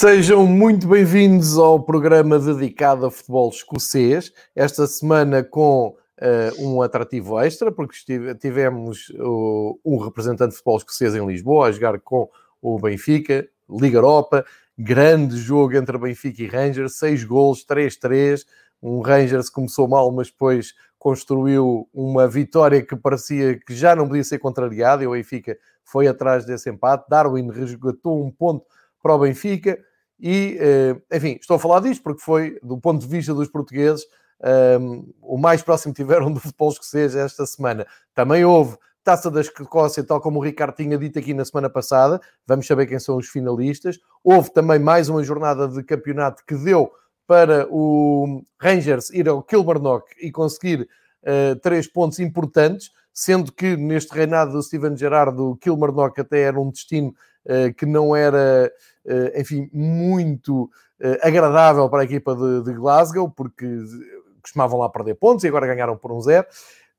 Sejam muito bem-vindos ao programa dedicado a futebol escocês. Esta semana com uh, um atrativo extra, porque tivemos uh, um representante de futebol escocês em Lisboa a jogar com o Benfica, Liga Europa, grande jogo entre Benfica e Rangers, seis gols, 3-3. Um Rangers começou mal, mas depois construiu uma vitória que parecia que já não podia ser contrariada e o Benfica foi atrás desse empate. Darwin resgatou um ponto para o Benfica. E, eh, enfim, estou a falar disto porque foi, do ponto de vista dos portugueses, um, ehm, o mais próximo tiveram do futebol escocês esta semana. Também houve Taça da Escócia, tal como o Ricardo tinha dito aqui na semana passada. Vamos saber quem são os finalistas. Houve também mais uma jornada de campeonato que deu para o Rangers ir ao Kilmarnock e conseguir uh, três pontos importantes, sendo que neste reinado do Steven Gerrard, o Kilmarnock até era um destino que não era eh, enfim, muito eh, agradável para a equipa de, de, Glasgow, porque costumavam lá perder pontos e agora ganharam por um zero.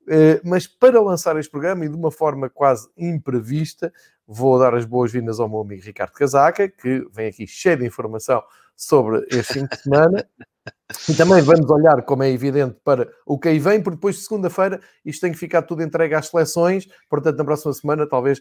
Eh, mas para lançar este programa e de uma forma quase imprevista, vou dar as boas-vindas ao meu amigo Ricardo Casaca, que vem aqui cheio de informação sobre este fim de semana. E também vamos olhar, como é evidente, para o que aí vem, porque depois de segunda-feira isto tem que ficar tudo entregue às seleções. Portanto, na próxima semana, talvez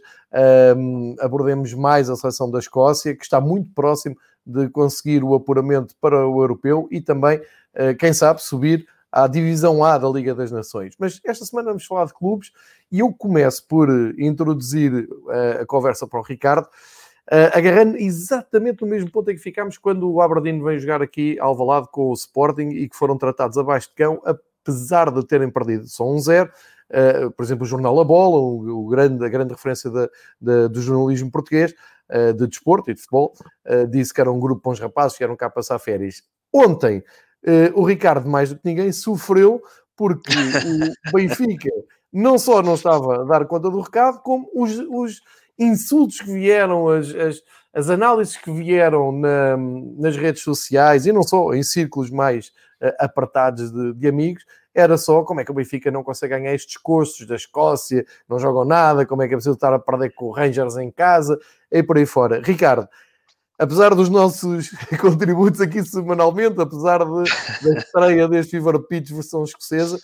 um, abordemos mais a seleção da Escócia, que está muito próximo de conseguir o apuramento para o europeu e também, uh, quem sabe, subir à divisão A da Liga das Nações. Mas esta semana vamos falar de clubes e eu começo por introduzir uh, a conversa para o Ricardo uh, agarrando exatamente no mesmo ponto em que ficámos quando o Aberdeen veio jogar aqui ao Valado com o Sporting e que foram tratados abaixo de cão, apesar de terem perdido só um zero. Uh, por exemplo, o jornal A Bola, o, o grande, a grande referência de, de, do jornalismo português, uh, de desporto e de futebol, disse que era um grupo de bons rapazes que eram cá passar férias. Ontem, o Ricardo, mais do que ninguém, sofreu porque o Benfica não só não estava a dar conta do recado, como os, os insultos que vieram, as, as, as análises que vieram na, nas redes sociais e não só em círculos mais uh, apertados de, de, amigos, era só como é que o Benfica não consegue ganhar estes custos da Escócia, não jogam nada, como é que é preciso estar a perder com o Rangers em casa e por aí fora. Ricardo, apesar dos nossos contributos aqui semanalmente, apesar de, da estreia deste Fever Pitch versão escocesa,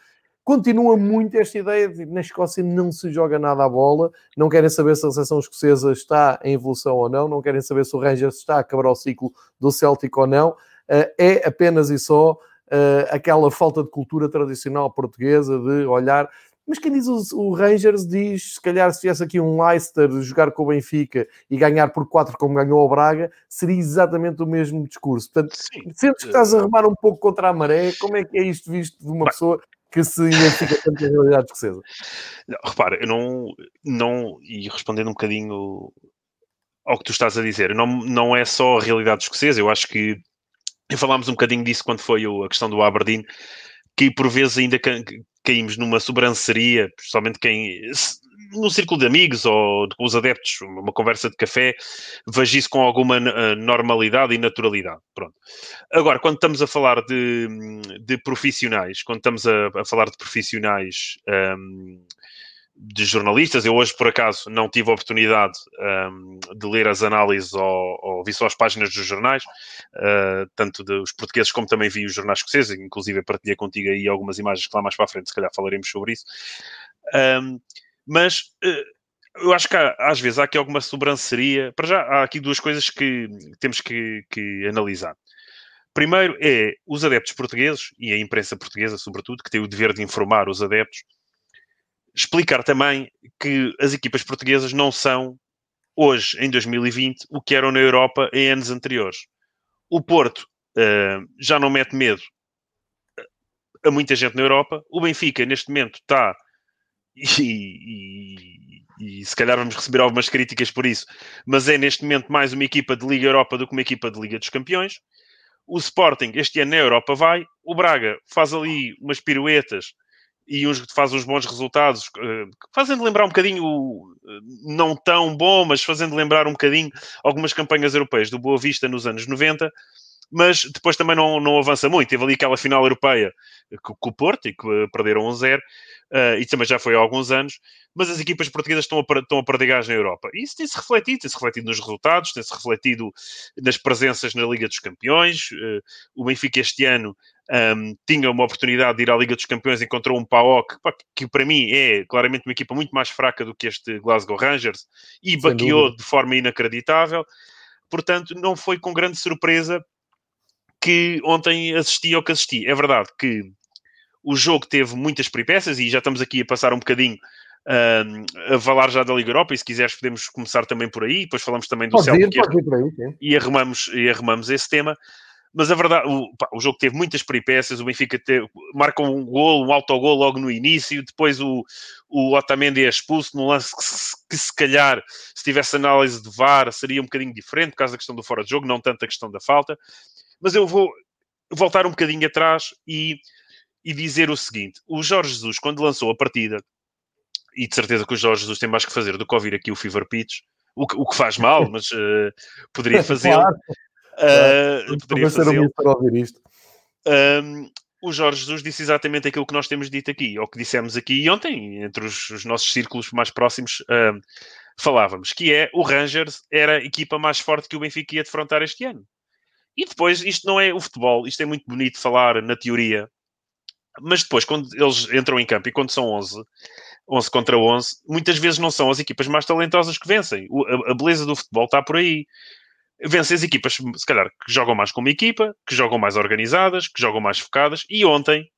Continua muito esta ideia de na Escócia não se joga nada à bola, não querem saber se a seleção escocesa está em evolução ou não, não querem saber se o Rangers está a acabar o ciclo do Celtic ou não. Eh, é apenas e só eh, aquela falta de cultura tradicional portuguesa de olhar. Mas quem diz o, Rangers diz, se calhar se tivesse aqui um Leicester jogar com o Benfica e ganhar por 4 como ganhou o Braga, seria exatamente o mesmo discurso. Portanto, Sim. sentes que estás a remar um pouco contra a maré, como é que é isto visto de uma pessoa que se identifica tanto com a realidade escocesa? Repara, eu não, não, e respondendo um bocadinho ao que tu estás a dizer, não, não é só a realidade escocesa, eu acho que falámos um bocadinho disso quando foi a questão do Aberdeen, que por vezes ainda caímos numa sobranceria, principalmente quem no círculo de amigos ou com os adeptos, uma conversa de café, vejo isso com alguma eh, normalidade e naturalidade. Pronto. Agora, quando estamos a falar de, de profissionais, quando estamos a, a falar de profissionais um, ehm, de jornalistas, eu hoje, por acaso, não tive a oportunidade um, de ler as análises ou, ou vi só as páginas dos jornais, uh, tanto dos portugueses como também vi os jornais escoceses, inclusive partilhei contigo aí algumas imagens que lá mais para a frente, se calhar falaremos sobre isso. Um, mas uh, eu acho que há, às vezes há aqui alguma sobranceria. Para já, há aqui duas coisas que temos que, que analisar. Primeiro é os adeptos portugueses e a imprensa portuguesa, sobretudo, que tem o dever de informar os adeptos, explicar também que as equipas portuguesas não são, hoje, em 2020, o que eram na Europa em anos anteriores. O Porto uh, já não mete medo a muita gente na Europa. O Benfica, neste momento, está. E, e, e, se calhar vamos receber algumas críticas por isso, mas é neste momento mais uma equipa de Liga Europa do que uma equipa de Liga dos Campeões. O Sporting, este ano na Europa, vai. O Braga faz ali umas piruetas e uns, faz uns bons resultados, uh, fazendo lembrar um bocadinho, uh, não tão bom, mas fazendo lembrar um bocadinho algumas campanhas europeias. Do Boa Vista nos anos 90 mas depois também não, não avança muito. Teve ali aquela final europeia com, com o Porto, e que uh, perderam 1-0, uh, e também já foi há alguns anos, mas as equipas portuguesas estão a, estão a perder gás na Europa. E isso tem-se refletido, tem-se refletido nos resultados, tem-se refletido nas presenças na Liga dos Campeões. Uh, o Benfica este ano um, tinha uma oportunidade de ir à Liga dos Campeões, encontrou um PAOK, que para mim é claramente uma equipa muito mais fraca do que este Glasgow Rangers, e baqueou de forma inacreditável. Portanto, não foi com grande surpresa que ontem assisti ao que assisti. É verdade que o jogo teve muitas peripécias e já estamos aqui a passar um bocadinho uh, a falar já da Liga Europa e se quiseres podemos começar também por aí, depois falamos também do Celtic e, arrumamos, e arrumamos esse tema. Mas a verdade, o, pá, o jogo teve muitas peripécias, o Benfica teve, marca um gol, um autogol logo no início, depois o, o Otamendi é expulso num lance que, que, se calhar, se tivesse análise de VAR, seria um bocadinho diferente, por causa da questão do fora de jogo, não tanto a questão da falta. Mas eu vou voltar um bocadinho atrás e, e dizer o seguinte: o Jorge Jesus, quando lançou a partida, e de certeza que o Jorge Jesus tem mais que fazer do que ouvir aqui o Fever Pitch, o que, o que faz mal, mas uh, poderia fazê-lo. Claro. Uh, poderia fazê-lo. Um, o Jorge Jesus disse exatamente aquilo que nós temos dito aqui, ou que dissemos aqui ontem, entre os, os nossos círculos mais próximos, uh, falávamos, que é o Rangers era a equipa mais forte que o Benfica ia defrontar este ano. E depois, isto não é o futebol, isto é muito bonito falar na teoria, mas depois, quando eles entram em campo e quando são 11, 11 contra 11, muitas vezes não são as equipas mais talentosas que vencem. A, beleza do futebol está por aí. Vencem as equipas, se calhar, que jogam mais como equipa, que jogam mais organizadas, que jogam mais focadas. E ontem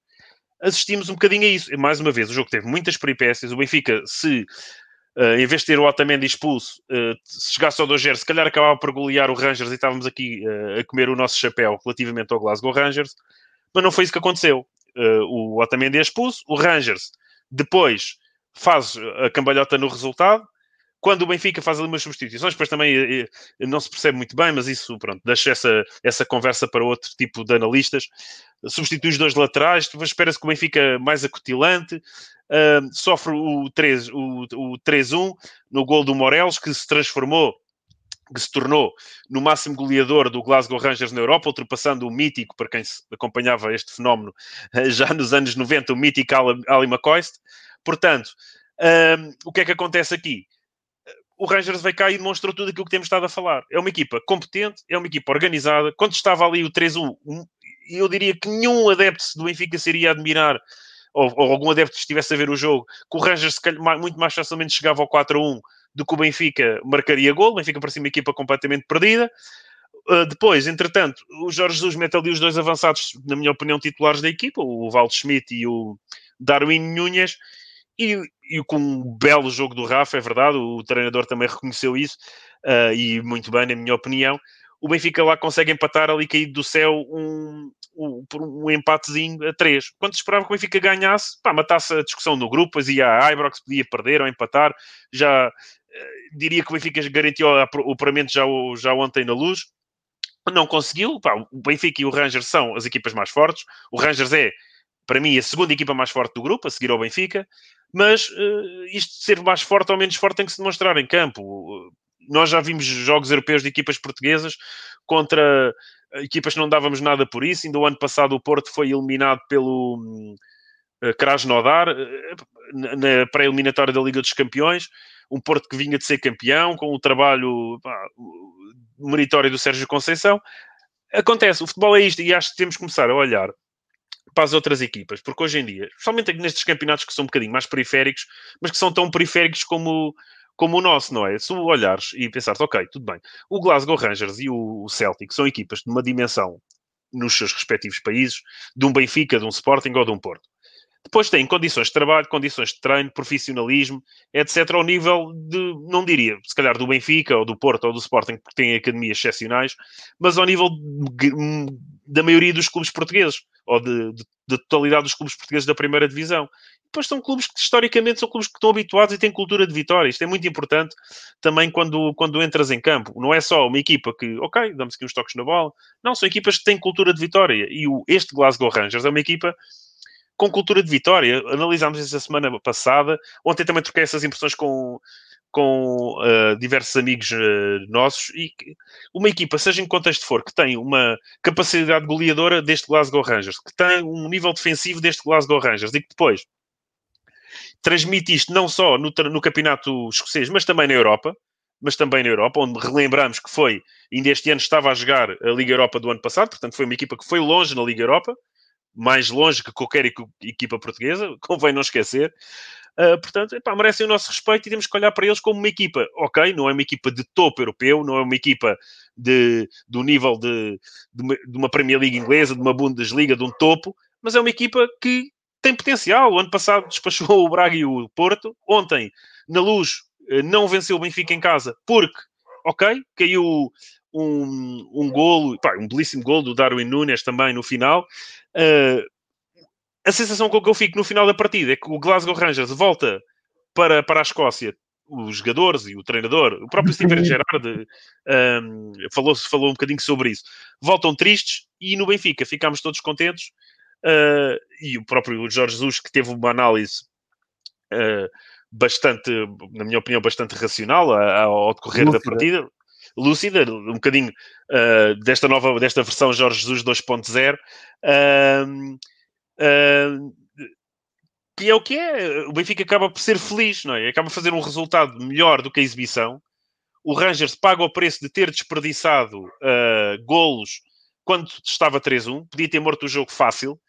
assistimos um bocadinho a isso. Mais uma vez, o jogo teve muitas peripécias. O Benfica, se Uh, em vez de ter o Otamendi expulso, uh, se chegasse ao 2 se calhar acabava por golear o Rangers e estávamos aqui uh, a comer o nosso chapéu relativamente ao Glasgow Rangers, mas não foi isso que aconteceu. o Otamendi é expulso, o Rangers depois faz a cambalhota no resultado, quando o Benfica faz ali umas substituições, depois também não se percebe muito bem, mas isso, pronto, deixa essa, essa conversa para outro tipo de analistas. Substitui os dois laterais, espera-se que o Benfica mais acutilante, uh, sofre o 3-1 o, o 3 no gol do Morelos, que se transformou que se tornou no máximo goleador do Glasgow Rangers na Europa, ultrapassando o mítico, para quem acompanhava este fenómeno já nos anos 90, o mítico Ali McCoist. Portanto, o que é que acontece aqui? O Rangers veio cá e demonstrou tudo aquilo que temos estado a falar. É uma equipa competente, é uma equipa organizada. Quando estava ali o 3-1, eu diria que nenhum adepto do Benfica seria admirar ou, ou, algum adepto estivesse a ver o jogo, que o Rangers muito mais facilmente chegava ao 4 a 1 do que o Benfica marcaria gol. O Benfica parecia uma equipa completamente perdida. Uh, depois, entretanto, o Jorge Jesus mete ali os dois avançados, na minha opinião, titulares da equipa, o Valdo Schmidt e o Darwin Nunes, e, e, com um belo jogo do Rafa, é verdade, o treinador também reconheceu isso, uh, e muito bem, na minha opinião. O Benfica lá consegue empatar ali caído do céu um, um, um empatezinho a três. Quando se esperava que o Benfica ganhasse, pá, matasse a discussão no grupo, pois ia a Ibrox, podia perder ou empatar. Já uh, diria que o Benfica garantiu o apuramento já, já ontem na luz. Não conseguiu. Pá, o Benfica e o Rangers são as equipas mais fortes. O Rangers é, para mim, a segunda equipa mais forte do grupo, a seguir ao Benfica. Mas uh, isto de ser mais forte ou menos forte tem que se demonstrar em campo nós já vimos jogos europeus de equipas portuguesas contra equipas que não dávamos nada por isso. Ainda o ano passado o Porto foi eliminado pelo uh, Krasnodar uh, na pré-eliminatória da Liga dos Campeões. Um Porto que vinha de ser campeão, com o trabalho pá, meritório do Sérgio Conceição. Acontece, o futebol é isto e acho que temos que começar a olhar para as outras equipas, porque hoje em dia, especialmente nestes campeonatos que são um bocadinho mais periféricos, mas que são tão periféricos como como o nosso, não é? Se olhares e pensares, ok, tudo bem, o Glasgow Rangers e o Celtic são equipas de uma dimensão nos seus respectivos países, de um Benfica, de um Sporting ou de um Porto. Depois tem condições de trabalho, condições de treino, profissionalismo, etc. Ao nível de, não diria, se calhar do Benfica, ou do Porto, ou do Sporting, porque têm academias excepcionais, mas ao nível da maioria dos clubes portugueses, ou de, de, de, totalidade dos clubes portugueses da primeira divisão. Depois são clubes que, historicamente, são clubes que estão habituados e têm cultura de vitória. Isto é muito importante também quando, quando entras em campo. Não é só uma equipa que, ok, damos aqui uns toques na bola. Não, são equipas que têm cultura de vitória. E o, este Glasgow Rangers é uma equipa com cultura de vitória. Analisámos isso a semana passada. Ontem também troquei essas impressões com, com uh, diversos amigos uh, nossos. E uma equipa, seja em contexto for, que tem uma capacidade goleadora deste Glasgow Rangers, que tem um nível defensivo deste Glasgow Rangers e que depois transmite isto não só no, no campeonato escocês, mas também na Europa mas também na Europa, onde relembramos que foi, ainda este ano estava a jogar a Liga Europa do ano passado, portanto foi uma equipa que foi longe na Liga Europa, mais longe que qualquer equipa portuguesa, convém não esquecer. Uh, portanto, epá, merecem o nosso respeito e temos que olhar para eles como uma equipa, ok, não é uma equipa de topo europeu, não é uma equipa de, do nível de, de, uma, de uma Premier League inglesa, de uma Bundesliga, de um topo, mas é uma equipa que tem potencial. O ano passado despachou o Braga e o Porto. Ontem, na luz, eh, não venceu o Benfica em casa porque, ok, caiu um, um golo, pá, um belíssimo golo do Darwin Nunes também no final. Uh, a sensação com que eu fico no final da partida é que o Glasgow Rangers volta para, para a Escócia, os jogadores e o treinador, o próprio Steven Gerrard um, falou, falou um bocadinho sobre isso. Voltam tristes e no Benfica ficámos todos contentes. Uh, e o próprio Jorge Jesus, que teve uma análise uh, bastante, na minha opinião, bastante racional ao decorrer Lúcida. da partida, lúcida, um bocadinho uh, desta nova, desta versão Jorge Jesus 2.0. Uh, que é o que é. O Benfica acaba por ser feliz, não é? Acaba por fazer um resultado melhor do que a exibição. O Rangers paga o preço de ter desperdiçado uh, golos quando estava 3-1. Podia ter morto o jogo fácil.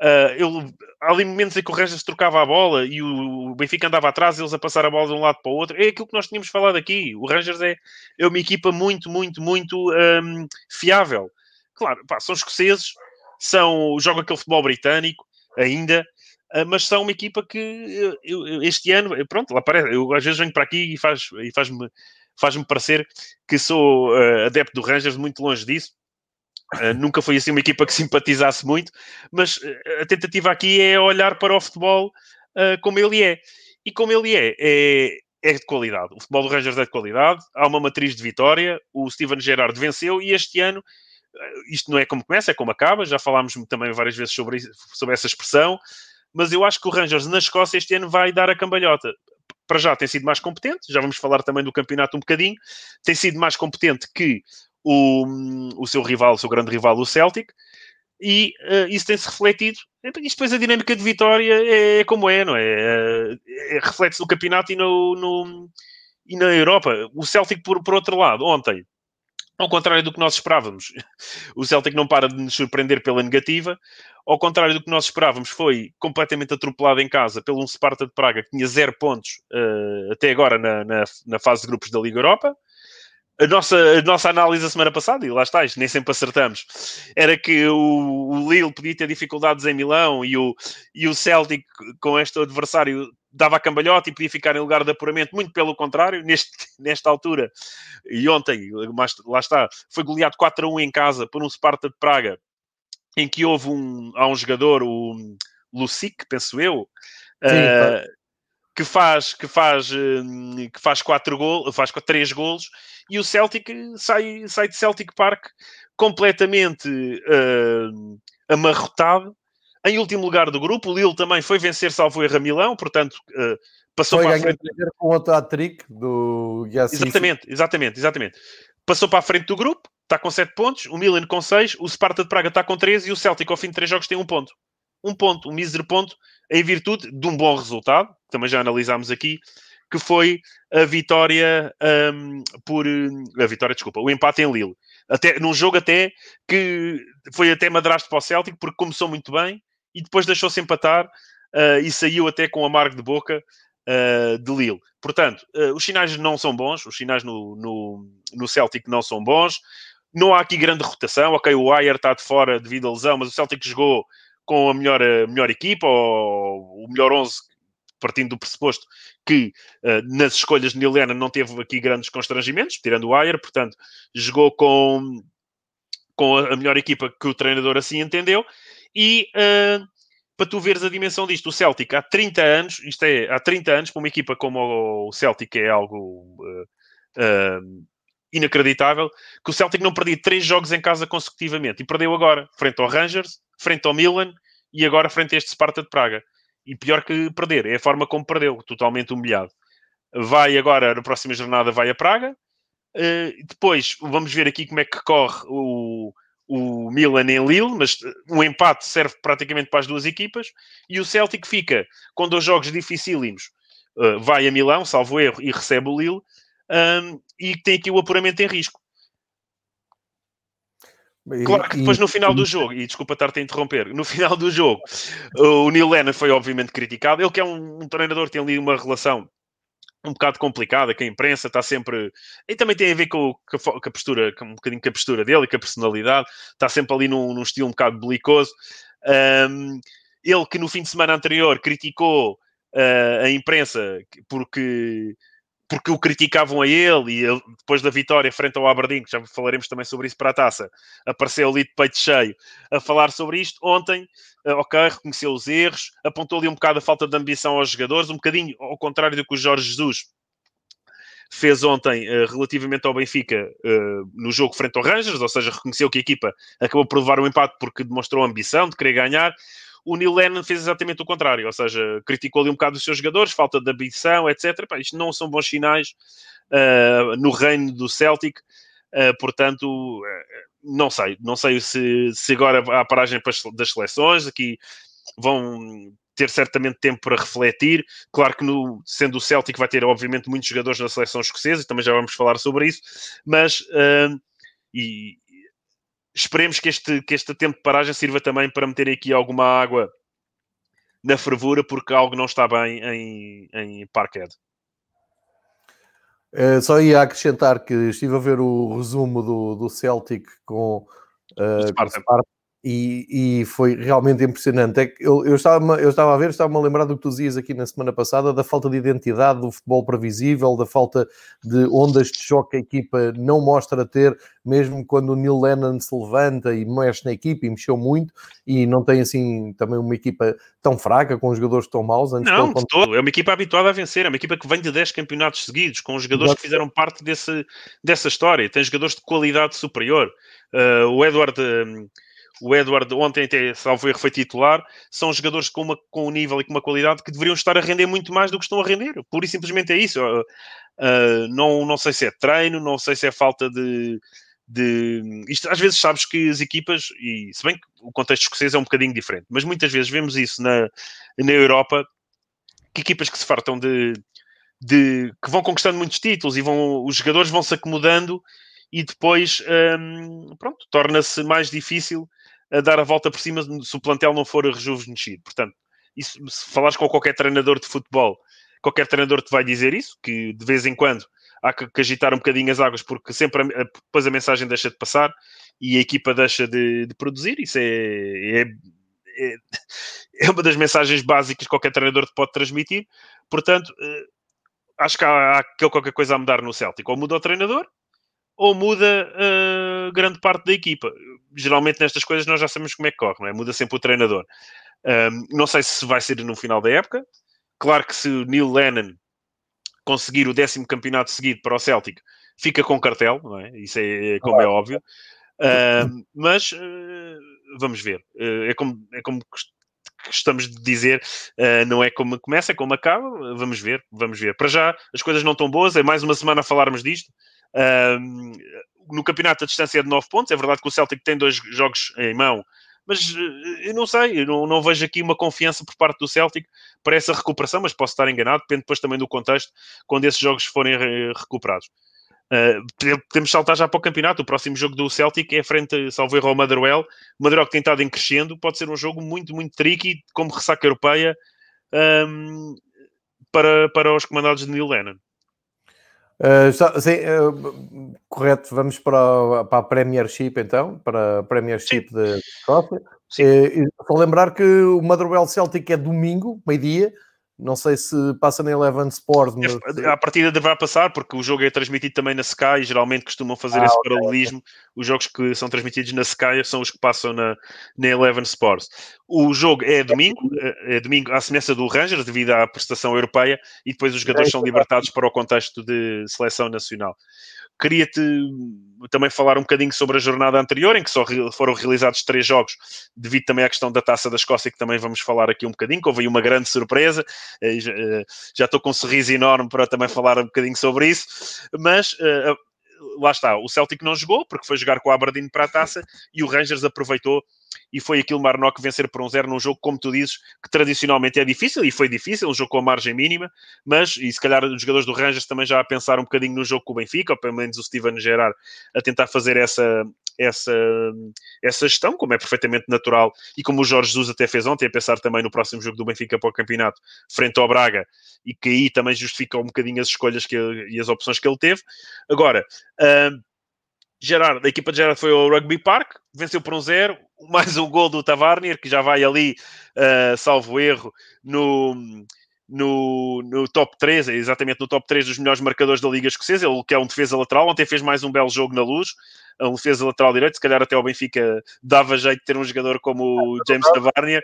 Uh, ele, há ali momentos em que o Rangers trocava a bola e o Benfica andava atrás, eles a passar a bola de um lado para o outro. É aquilo que nós tínhamos falado aqui. O Rangers é, é uma equipa muito, muito, muito um, fiável. Claro, pá, são escoceses, são, jogam aquele futebol britânico ainda, uh, mas são uma equipa que eu, eu, este ano, pronto, lá parece, eu às vezes venho para aqui e faz-me faz faz-me parecer que sou uh, adepto do Rangers, muito longe disso Uh, nunca foi assim uma equipa que simpatizasse muito, mas a tentativa aqui é olhar para o futebol uh, como ele é. E como ele é, é, é, de qualidade. O futebol do Rangers é de qualidade, há uma matriz de vitória, o Steven Gerrard venceu e este ano, isto não é como começa, é como acaba, já falámos também várias vezes sobre, sobre essa expressão, mas eu acho que o Rangers na Escócia este ano vai dar a cambalhota para já tem sido mais competente, já vamos falar também do campeonato um bocadinho, tem sido mais competente que o, o seu rival, o seu grande rival, o Celtic, e uh, isso tem-se refletido. E depois a dinâmica de vitória é, é como é, não é? é, é Reflete-se no campeonato e, no, no, e na Europa. O Celtic, por, por outro lado, ontem, ao contrário do que nós esperávamos, o Celtic não para de nos surpreender pela negativa. Ao contrário do que nós esperávamos, foi completamente atropelado em casa pelo um Sparta de Praga que tinha zero pontos uh, até agora na, na, na, fase de grupos da Liga Europa a nossa, a nossa análise a semana passada, e lá está, nem sempre acertamos, era que o, o Lille podia ter dificuldades em Milão e o, e o Celtic, com este adversário, dava a cambalhota e podia ficar em lugar de apuramento, muito pelo contrário, neste, nesta altura. E ontem, lá está, foi goleado 4 a 1 em casa por um Sparta de Praga, em que houve um, há um jogador, o Lucic, penso eu, Sim, uh, que faz que faz hum, que faz quatro gols, faz três golos e o Celtic sai, sai de Celtic Park completamente uh, amarrotado em último lugar do grupo. O Lille também foi vencer salvo erro a Milão, portanto uh, passou foi para a frente com outro hat-trick do Exatamente, exatamente, exatamente. Passou para a frente do grupo, está com 7 pontos, o Milan com 6, o Sparta de Praga está com 13 e o Celtic ao fim de 3 jogos tem um ponto. Um ponto, um mísero ponto, em virtude de um bom resultado, também já analisámos aqui, que foi a vitória um, por. A vitória, desculpa, o empate em Lille. Até, num jogo até que foi até madrasto para o Celtic, porque começou muito bem e depois deixou-se empatar uh, e saiu até com amargo de boca uh, de Lille. Portanto, uh, os sinais não são bons, os sinais no, no, no Celtic não são bons. Não há aqui grande rotação. Ok, o Ayer está de fora devido à lesão, mas o Celtic jogou com a melhor, a melhor equipa ou o melhor 11, partindo do pressuposto que nas escolhas de Neil Lennon não teve aqui grandes constrangimentos, tirando o Ayer, portanto, jogou com, com a melhor equipa que o treinador assim entendeu. E uh, para tu veres a dimensão disto, o Celtic há 30 anos, isto é, há 30 anos, para uma equipa como o Celtic é algo uh, inacreditável, que o Celtic não perdia três jogos em casa consecutivamente e perdeu agora, frente ao Rangers, frente ao Milan e agora frente a este Sparta de Praga. E pior que perder, é a forma como perdeu, totalmente humilhado. Vai agora, na próxima jornada, vai a Praga. Uh, depois, vamos ver aqui como é que corre o, o Milan em Lille, mas um empate serve praticamente para as duas equipas. E o Celtic fica com dois jogos dificílimos. Uh, vai a Milão, salvo erro, e recebe o Lille um, e tem aqui o apuramento em risco. Claro que depois no final do jogo, e desculpa estar-te a interromper, no final do jogo, o Neil Lennon foi obviamente criticado. Ele que é um, um treinador que tem ali uma relação um bocado complicada, que a imprensa está sempre. E também tem a ver com, com, a, postura, com um bocadinho com a postura dele e com a personalidade, está sempre ali num, num estilo um bocado belicoso. Um, ele que no fim de semana anterior criticou uh, a imprensa porque porque o criticavam a ele e ele, depois da vitória frente ao Aberdeen, que já falaremos também sobre isso para a taça, apareceu ali de peito cheio a falar sobre isto. Ontem, uh, ok, reconheceu os erros, apontou ali um bocado a falta de ambição aos jogadores, um bocadinho ao contrário do que o Jorge Jesus fez ontem uh, relativamente ao Benfica uh, no jogo frente ao Rangers, ou seja, reconheceu que a equipa acabou por levar um empate porque demonstrou ambição de querer ganhar. O Neil Lennon fez exatamente o contrário, ou seja, criticou ali um bocado os seus jogadores, falta de ambição, etc. Pá, isto não são bons sinais uh, no reino do Celtic, uh, portanto, uh, não sei, não sei se, se agora há paragem das seleções, aqui vão ter certamente tempo para refletir. Claro que, no, sendo o Celtic, vai ter, obviamente, muitos jogadores na seleção escocesa, e também já vamos falar sobre isso, mas. Uh, e, esperemos que este, que este tempo de paragem sirva também para meter aqui alguma água na fervura, porque algo não está bem em, em Parkhead. Uh, só ia acrescentar que estive a ver o resumo do, do Celtic com, uh, com Sparta e, e, foi realmente impressionante. É que eu, eu, estava, eu estava a ver, estava-me a lembrar do que tu dizias aqui na semana passada, da falta de identidade, do futebol previsível, da falta de ondas de choque que a equipa não mostra ter, mesmo quando o Neil Lennon se levanta e mexe na equipa e mexeu muito, e não tem assim também uma equipa tão fraca, com jogadores tão maus. Antes não, de todo. É uma equipa habituada a vencer, é uma equipa que vem de 10 campeonatos seguidos, com jogadores Exato. que fizeram parte desse, dessa história, tem jogadores de qualidade superior. Uh, o Edward. Uh, o Edward ontem até, salvo erro, foi titular, são jogadores com, uma, com um nível e com uma qualidade que deveriam estar a render muito mais do que estão a render. Pura e simplesmente é isso. Uh, não, não sei se é treino, não sei se é falta de, de... Isto, às vezes sabes que as equipas, e se bem que o contexto escocês é um bocadinho diferente, mas muitas vezes vemos isso na, na Europa, que equipas que se fartam de, de que vão conquistando muitos títulos e vão, os jogadores vão se acomodando e depois um, pronto, torna-se mais difícil a dar a volta por cima se o plantel não for rejuvenescido. Portanto, isso, se falares com qualquer treinador de futebol, qualquer treinador te vai dizer isso, que de vez em quando há que, agitar um bocadinho as águas, porque sempre a, depois a mensagem deixa de passar e a equipa deixa de, de produzir. Isso é, é, é, é, uma das mensagens básicas que qualquer treinador te pode transmitir. Portanto, eh, acho que há, há qualquer coisa a mudar no Celtic. Ou muda o treinador, ou muda uh, grande parte da equipa. Geralmente nestas coisas nós já sabemos como é que corre, não é? Muda sempre o treinador. Um, não sei se vai ser no final da época. Claro que se o Neil Lennon conseguir o décimo campeonato seguido para o Celtic, fica com cartel, não é? Isso é, é como é óbvio. Mas uh, vamos ver. Uh, é como, é como estamos de dizer, não é como começa, é como acaba. Vamos ver, vamos ver. Para já as coisas não estão boas. É mais uma semana a falarmos disto. Um, no campeonato a distância é de 9 pontos. É verdade que o Celtic tem dois jogos em mão, mas eh, eu não sei, eu não, não, vejo aqui uma confiança por parte do Celtic para essa recuperação, mas posso estar enganado, depende depois também do contexto, quando esses jogos forem recuperados. Uh, podemos saltar já para o campeonato. O próximo jogo do Celtic é frente, salvo erro, ao Motherwell. O Motherwell que tem estado em crescendo, pode ser um jogo muito, muito tricky, como ressaca europeia, um, para, para os comandados de Neil Lennon. Uh, sim, uh, correto, vamos para a, para a Premiership então, para a Premiership de Escócia. É, só lembrar que o Motherwell Celtic é domingo, meio-dia, não sei se passa na Eleven Sports. Mas... A partida deverá passar, porque o jogo é transmitido também na Sky e geralmente costumam fazer ah, esse okay, paralelismo. Okay. Os jogos que são transmitidos na Sky são os que passam na, na Eleven Sports. O jogo é domingo, é, é domingo à semelhança do Rangers, devido à prestação europeia, e depois os jogadores é, são libertados para o contexto de seleção nacional. Queria-te também falar um bocadinho sobre a jornada anterior, em que só foram realizados três jogos, devido também à questão da Taça da Escócia, que também vamos falar aqui um bocadinho, que houve uma grande surpresa. Eh, eh, já estou com um sorriso enorme para também falar um bocadinho sobre isso, mas eh, lá está, o Celtic não jogou, porque foi jogar com o Aberdeen para a taça, e o Rangers aproveitou e foi aquilo Marnock vencer por um zero num jogo, como tu dizes, que tradicionalmente é difícil, e foi difícil, um jogo com a margem mínima, mas, e se calhar os jogadores do Rangers também já a pensar um bocadinho no jogo com o Benfica, ou pelo menos o Steven Gerrard a tentar fazer essa, essa, essa gestão, como é perfeitamente natural, e como o Jorge Jesus até fez ontem, a pensar também no próximo jogo do Benfica para o campeonato, frente ao Braga, e que aí também justifica um bocadinho as escolhas que ele, e as opções que ele teve. Agora, uh, Gerard, a equipa de Gerard foi ao Rugby Park, venceu por um zero, mais um gol do Tavarnier, que já vai ali, uh, salvo erro, no, no, no top 3, exatamente no top 3 dos melhores marcadores da Liga Escocesa, ele que é um defesa lateral, ontem fez mais um belo jogo na luz, um defesa lateral direito, se calhar até ao Benfica dava jeito de ter um jogador como o James Tavarnier,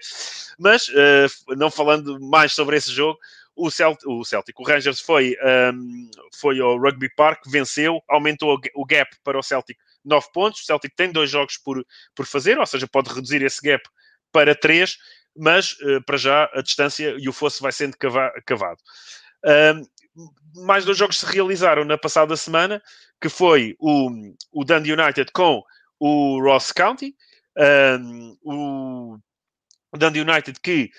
mas uh, não falando mais sobre esse jogo, o, o Celtic, o Rangers foi, um, foi ao Rugby Park, venceu, aumentou o gap para o Celtic 9 pontos. O Celtic tem dois jogos por, por fazer, ou seja, pode reduzir esse gap para 3, mas uh, para já a distância e o fosso vai sendo cava cavado. Um, mais dois jogos se realizaram na passada semana, que foi o, o Dundee United com o Ross County. Um, o Dundee United que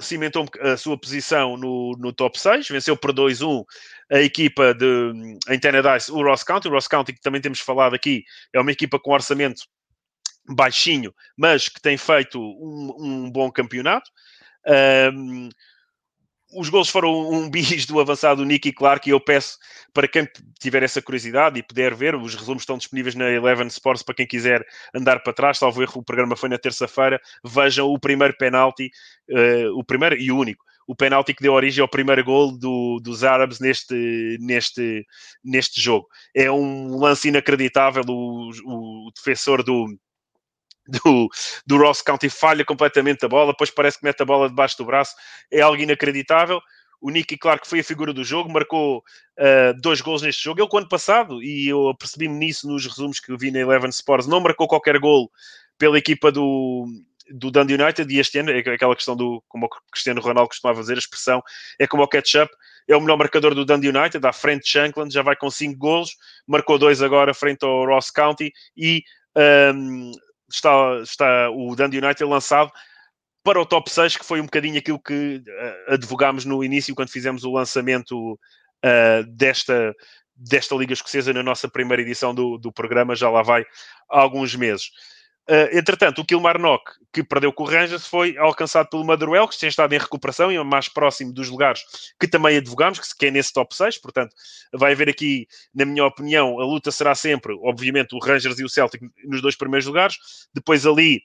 cimentou a sua posição no, no top 6, venceu por 2-1 a equipa de, em Tennessee, o Ross County. O Ross County, que também temos falado aqui, é uma equipa com orçamento baixinho, mas que tem feito um, um bom campeonato. Os gols foram um bis do avançado Nicky Clark e eu peço para quem tiver essa curiosidade e puder ver, os resumos estão disponíveis na Eleven Sports para quem quiser andar para trás, salvo erro, o programa foi na terça-feira, vejam o primeiro penalti, uh, o primeiro e o único, o penalti que deu origem ao primeiro gol do, dos árabes neste, neste, neste jogo. É um lance inacreditável, o, o defensor do, do, do Ross County falha completamente a bola, depois parece que mete a bola debaixo do braço, é algo inacreditável. O Nicky, claro que foi a figura do jogo, marcou uh, dois gols neste jogo. Ele, ano passado, e eu percebi-me nisso nos resumos que vi na Eleven Sports, não marcou qualquer gol pela equipa do, do Dundee United. E este ano, é aquela questão do, como o Cristiano Ronaldo costumava dizer, a expressão é como o catch-up. É o melhor marcador do Dundee United, à frente de Shankland, já vai com cinco gols, marcou dois agora frente ao Ross County e um, está, está o Dundee United lançado para o top 6, que foi um bocadinho aquilo que uh, advogámos no início, quando fizemos o lançamento uh, desta, desta Liga Escocesa na nossa primeira edição do, do programa, já lá vai há alguns meses. Uh, entretanto, o Kilmarnock, que perdeu com o Rangers, foi alcançado pelo Motherwell, que tem estado em recuperação e é mais próximo dos lugares que também advogamos, que é nesse top 6. Portanto, vai haver aqui, na minha opinião, a luta será sempre, obviamente, o Rangers e o Celtic nos dois primeiros lugares. Depois, ali,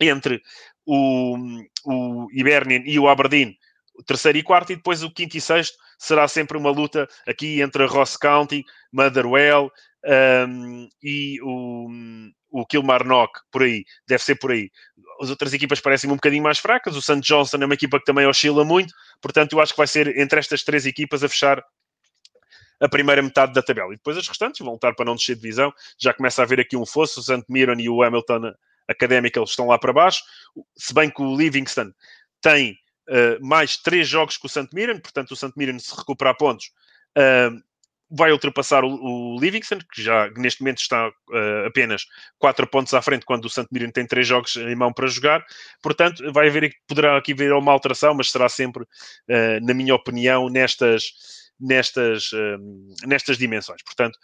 entre o, o Hibernian e o Aberdeen, o terceiro e quarto, e depois o quinto e sexto será sempre uma luta aqui entre Ross County, Motherwell um, e o o Kilmarnock, por aí, deve ser por aí. As outras equipas parecem um bocadinho mais fracas. O St. Johnson é uma equipa que também oscila muito, portanto, eu acho que vai ser entre estas três equipas a fechar a primeira metade da tabela. E depois as restantes vão lutar para não descer de divisão. Já começa a haver aqui um fosso. O St. Mirren e o Hamilton Académica eles estão lá para baixo. Se bem que o Livingston tem uh, mais três jogos que o St. Mirren, portanto, o St. Mirren, se recuperar pontos, uh, vai ultrapassar o, o, Livingston, que já neste momento está uh, apenas 4 pontos à frente, quando o Santo tem 3 jogos em mão para jogar. Portanto, vai haver, poderá aqui haver uma alteração, mas será sempre, uh, na minha opinião, nestas, nestas, uh, nestas dimensões. Portanto,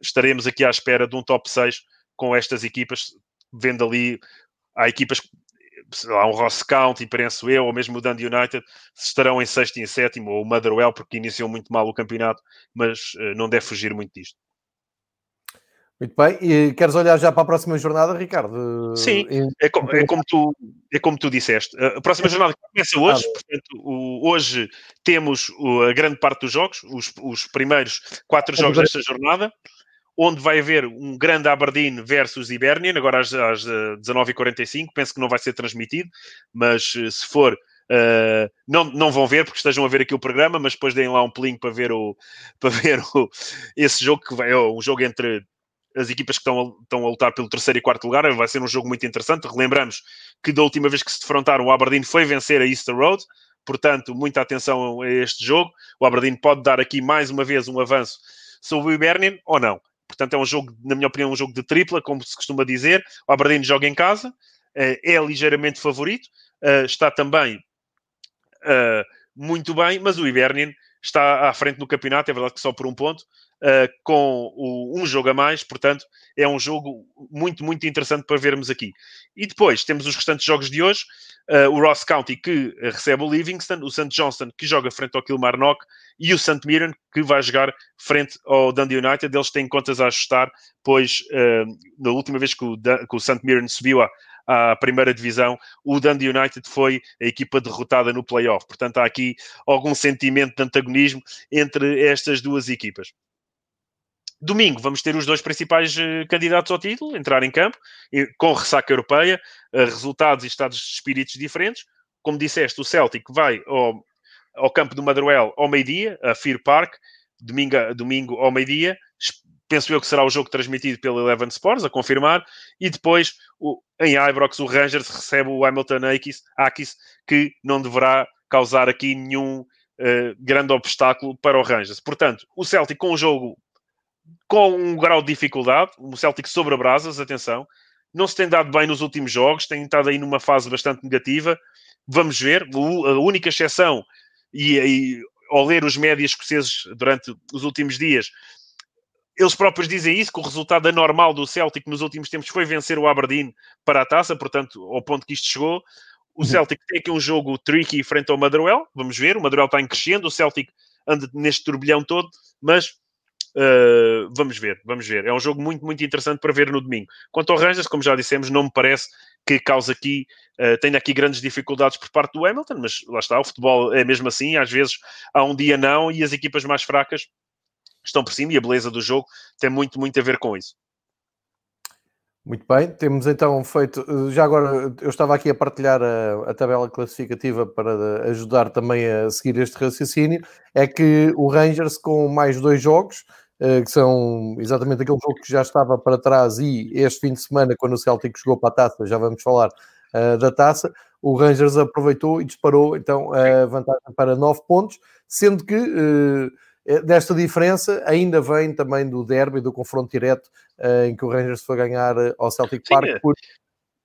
estaremos aqui à espera de um top 6 com estas equipas, vendo ali. Há equipas lá, um Ross County, penso eu, ou mesmo o Dundee United, estarão em sexto e em sétimo, ou o Motherwell, porque iniciou muito mal o campeonato, mas uh, não deve fugir muito disto. Muito bem, e queres olhar já para a próxima jornada, Ricardo? Sim, é como, é como, tu, é como tu disseste. A próxima jornada começa hoje, portanto, o, hoje temos a grande parte dos jogos, os, os primeiros quatro jogos desta jornada, onde vai haver um grande Aberdeen versus Hibernian, agora às, às 19h45, penso que não vai ser transmitido, mas eh, se for, Uh, não, não vão ver porque estejam a ver aqui o programa, mas depois deem lá um pelinho para ver, o, para ver o, esse jogo que vai, é um jogo entre as equipas que estão a, estão a lutar pelo terceiro e quarto lugar. Vai ser um jogo muito interessante. Relembramos que da última vez que se defrontaram, o Aberdeen foi vencer a Easter Road. Portanto, muita atenção a este jogo. O Aberdeen pode dar aqui mais uma vez um avanço sobre o Hibernian ou não. Portanto, é um jogo, na minha opinião, um jogo de tripla, como se costuma dizer. O Aberdeen joga em casa, eh, é ligeiramente favorito, eh, está também eh, muito bem, mas o Hibernian está à frente no campeonato, é verdade que só por um ponto, com um jogo a mais, portanto, é um jogo muito, muito interessante para vermos aqui. E depois temos os restantes jogos de hoje, uh, o Ross County que recebe o Livingston, o St. Johnston que joga frente ao Kilmarnock e o St. Mirren que vai jogar frente ao Dundee United. Eles têm contas a ajustar, pois uh, na última vez que o, que o St. Mirren subiu à primeira divisão, o Dundee United foi a equipa derrotada no playoff. Portanto, há aqui algum sentimento de antagonismo entre estas duas equipas. Domingo vamos ter os dois principais uh, candidatos ao título entrar em campo, com ressaca europeia, uh, resultados e estados de espíritos diferentes. Como disseste, o Celtic vai ao, ao campo do Motherwell ao meio-dia, a Fear Park, domingo, domingo ao meio-dia penso eu que será o jogo transmitido pelo Eleven Sports, a confirmar, e depois o, em Ibrox o Rangers recebe o Hamilton Akis, Akis que não deverá causar aqui nenhum uh, grande obstáculo para o Rangers. Portanto, o Celtic com o jogo com um grau de dificuldade, o Celtic sobre brasas, atenção, não se tem dado bem nos últimos jogos, tem estado aí numa fase bastante negativa. Vamos ver, a única exceção, e, e ao ler os médias escoceses durante os últimos dias, eles próprios dizem isso, que o resultado anormal do Celtic nos últimos tempos foi vencer o Aberdeen para a taça, portanto, ao ponto que isto chegou. O uhum. Celtic tem aqui um jogo tricky frente ao Motherwell, vamos ver, o Motherwell está em crescendo, o Celtic anda neste turbilhão todo, mas uh, vamos ver, vamos ver. É um jogo muito, muito interessante para ver no domingo. Quanto ao Rangers, como já dissemos, não me parece que causa aqui, uh, tenha aqui grandes dificuldades por parte do Hamilton, mas lá está, o futebol é mesmo assim, às vezes há um dia não e as equipas mais fracas estão por cima e a beleza do jogo tem muito, muito a ver com isso. Muito bem, temos então feito. Já agora eu estava aqui a partilhar a, a, tabela classificativa para ajudar também a seguir este raciocínio. É que o Rangers, com mais dois jogos, eh, que são exatamente aquele jogo que já estava para trás, e este fim de semana, quando o Celtic jogou para a taça, já vamos falar uh, da taça, o Rangers aproveitou e disparou então a vantagem para nove pontos, sendo que. Uh, eh, desta diferença ainda vem também do derby, do confronto direto, eh, em que o Rangers foi ganhar eh, ao Celtic Park Sim, por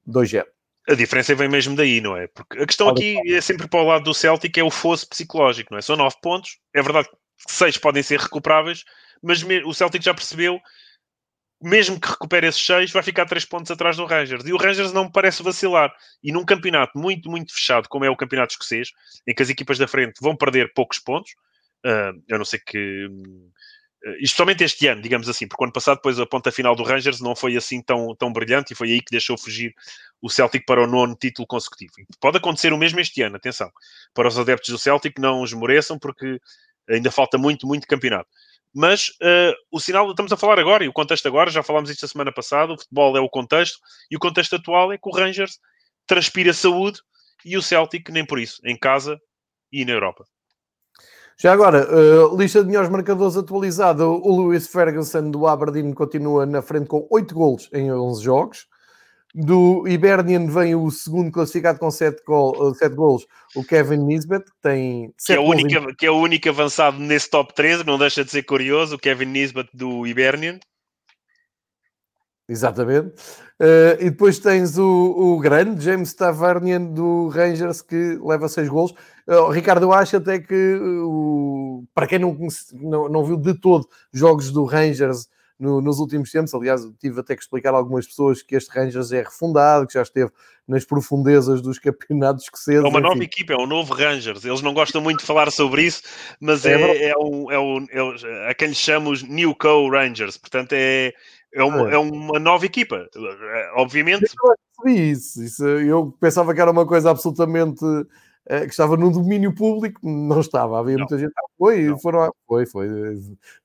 2-0. A diferença vem mesmo daí, não é? Porque a questão aqui é sempre para o lado do Celtic, é o fosso psicológico, não é? São 9 pontos, é verdade que 6 podem ser recuperáveis, mas o Celtic já percebeu, mesmo que recupere esses 6, vai ficar 3 pontos atrás do Rangers. E o Rangers não me parece vacilar. E num campeonato muito, muito fechado, como é o campeonato escocês, em que as equipas da frente vão perder poucos pontos, Uh, eu não sei que. Uh, especialmente este ano, digamos assim, porque ano passado, depois a ponta final do Rangers não foi assim tão, tão brilhante e foi aí que deixou fugir o Celtic para o nono título consecutivo. E pode acontecer o mesmo este ano, atenção. Para os adeptos do Celtic, não esmoreçam, porque ainda falta muito, muito campeonato. Mas uh, o sinal, estamos a falar agora, e o contexto agora, já falámos isto a semana passada, o futebol é o contexto, e o contexto atual é que o Rangers transpira saúde e o Celtic nem por isso, em casa e na Europa. Já agora, uh, lista de melhores marcadores atualizada. O Lewis Ferguson do Aberdeen continua na frente com 8 golos em 11 jogos. Do Hibernian vem o segundo classificado com 7, gol, 7 golos, o Kevin Nisbet, que tem que é, o único, em... que é o único avançado nesse top 13, não deixa de ser curioso, o Kevin Nisbet do Hibernian. Exatamente. Uh, e depois tens o, o grande James Tavernian do Rangers que leva seis golos. Uh, Ricardo, eu acho até que uh, para quem não, não, não, viu de todo jogos do Rangers no, nos últimos tempos, aliás, tive até que explicar a algumas pessoas que este Rangers é refundado, que já esteve nas profundezas dos campeonatos escoceses. É uma nova equipa, é um novo Rangers. Eles não gostam muito de falar sobre isso, mas é, é, é, um, é, um, é, a quem lhes chamamos New Co Rangers. Portanto, é, é uma, é uma nova equipa. Obviamente. Eu isso. isso. Eu pensava que era uma coisa absolutamente uh, que estava no domínio público, não estava. Havia não. muita gente. Ah, foi, não. foram. Foi, foi.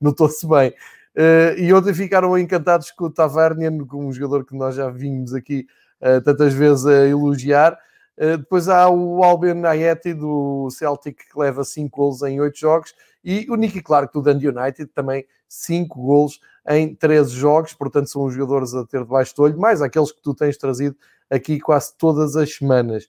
Notou-se bem. Uh, e ontem ficaram encantados com o Tavernian, com um jogador que nós já vimos aqui uh, tantas vezes a elogiar. Uh, depois há o Albion Ayeti do Celtic que leva 5 golos em 8 jogos e o Nicky Clark do Dundee United também 5 golos em 13 jogos, portanto são os jogadores a ter debaixo do olho, mais aqueles que tu tens trazido aqui quase todas as semanas.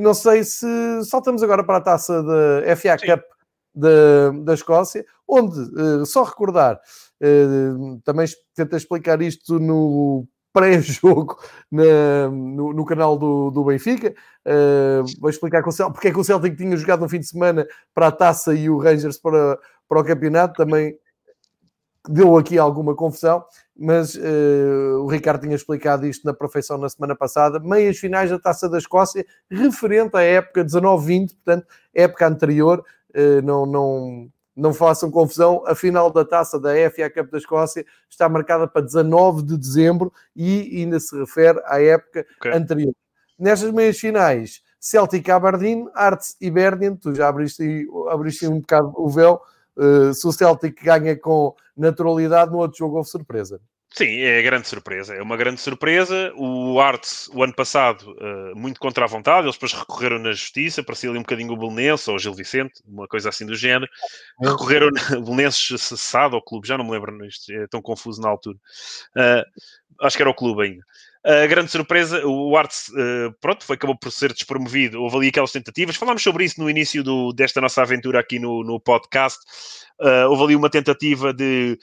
não sei se saltamos agora para a taça da FA Sim. Cup da, da Escócia, onde, uh, só recordar, uh, também tenta explicar isto no pré-jogo no, no, canal do, do Benfica. Uh, vou explicar com o Celtic, porque é que o Celtic tinha jogado no fim de semana para a taça e o Rangers para, para o campeonato. Também deu aqui alguma confusão, mas uh, o Ricardo tinha explicado isto na perfeição na semana passada. Meias finais da taça da Escócia, referente à época 19-20, portanto, época anterior. Uh, não, não, não façam confusão, a final da taça da FA Cup da Escócia está marcada para 19 de dezembro e ainda se refere à época okay. anterior. Nestas meias finais, Celtic Aberdeen, Arts e Berdin, tu já abriste, abriste um bocado o véu, uh, se o Celtic ganha com naturalidade, no outro jogo houve surpresa. Sim, é grande surpresa. É uma grande surpresa. O Arts, o ano passado, uh, muito contra a vontade, eles depois recorreram na justiça, parecia ali um bocadinho o Belenense ou o Gil Vicente, uma coisa assim do género. Recorreram, o Belenense cessado ao clube, já não me lembro, isto é tão confuso na altura. Uh, acho que era o clube ainda. A grande surpresa, o Arts, uh, pronto, foi, acabou por ser despromovido. Houve ali aquelas tentativas. Falámos sobre isso no início do, desta nossa aventura aqui no, no podcast. Houve ali uma tentativa de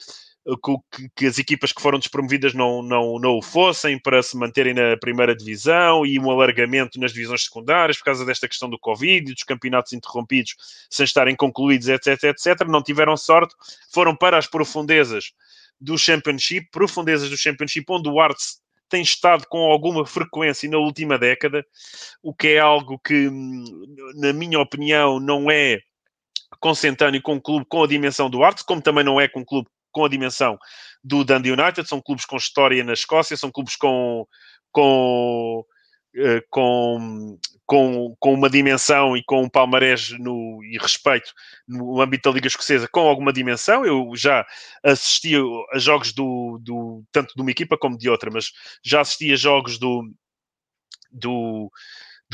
que, que, as equipas que foram despromovidas não, não, não o fossem para se manterem na primeira divisão e um alargamento nas divisões secundárias por causa desta questão do Covid, dos campeonatos interrompidos sem estarem concluídos, etc, etc. Não tiveram sorte, foram para as profundezas do Championship, profundezas do Championship, onde o Arts tem estado com alguma frequência na última década, o que é algo que, na minha opinião, não é consentâneo com um clube com a dimensão do Arts, como também não é com um clube com a dimensão do Dundee United, são clubes com história na Escócia, são clubes com, com, eh, com, com, com uma dimensão e com um palmarés no, e respeito no âmbito da Liga Escocesa com alguma dimensão. Eu já assisti a jogos do, do tanto de uma equipa como de outra, mas já assisti a jogos do, do,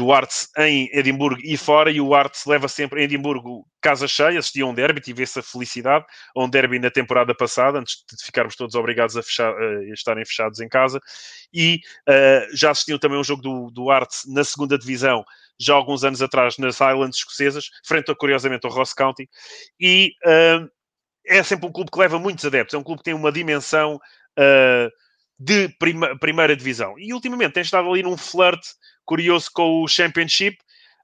do Arts em Edimburgo e fora, e o Arts leva sempre em Edimburgo casa cheia, assisti a um derby, tive essa felicidade, a um derby na temporada passada, antes de ficarmos todos obrigados a, fechar, a estarem fechados em casa, e uh, já assistiam também um jogo do, do Arts na segunda divisão, já alguns anos atrás, nas Highlands escocesas, frente, a, curiosamente, ao Ross County, e uh, é sempre um clube que leva muitos adeptos, é um clube que tem uma dimensão... Uh, de prima, primeira divisão. E ultimamente tem estado ali num flirt curioso com o Championship.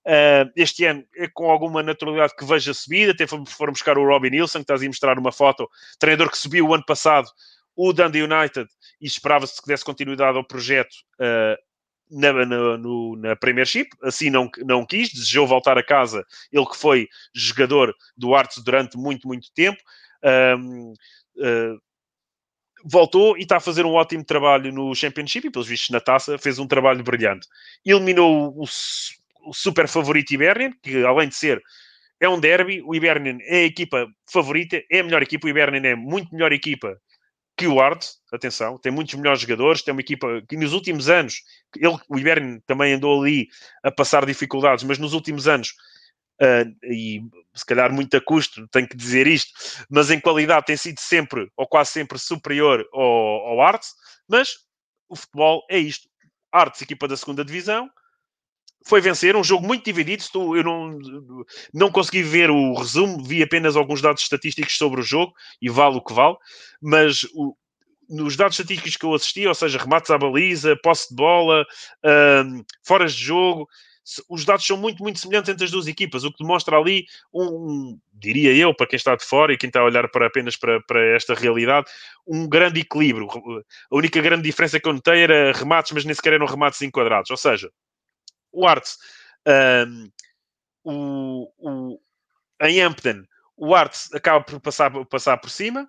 Uh, este ano é com alguma naturalidade que veja subida. Até foram buscar o Robin Nilsson, que estás a mostrar uma foto, treinador que subiu o ano passado, o Dundee United, e esperava-se que desse continuidade ao projeto uh, na, na, no, na Premiership. Assim não, não quis, desejou voltar a casa. Ele que foi jogador do Arts durante muito, muito tempo. Um, uh, voltou e está a fazer um ótimo trabalho no Championship e, pelos vistos, na taça, fez um trabalho brilhante. Eliminou o, o super favorito Ibernian, que além de ser é um derby, o Ibernian é a equipa favorita, é a melhor equipa, o Ibernian é muito melhor equipa que o Ard, atenção, tem muitos melhores jogadores, tem uma equipa que nos últimos anos, ele, o Ibernian também andou ali a passar dificuldades, mas nos últimos anos Uh, e se calhar muito a custo, tenho que dizer isto, mas em qualidade tem sido sempre, ou quase sempre, superior ao, ao Arts, mas o futebol é isto. Arts, equipa da segunda divisão, foi vencer um jogo muito dividido. Eu não, não consegui ver o resumo, vi apenas alguns dados estatísticos sobre o jogo e vale o que vale, mas o, nos dados estatísticos que eu assisti, ou seja, remates à baliza, posse de bola, um, foras de jogo, os dados são muito, muito semelhantes entre as duas equipas, o que demonstra ali um, um diria eu, para quem está de fora e quem está a olhar para, apenas para, para esta realidade, um grande equilíbrio. A única grande diferença que eu notei era remates, mas nem sequer eram remates enquadrados. Ou seja, o Arts, um, o, o, em Hampton, o Arts acaba por passar, passar por cima,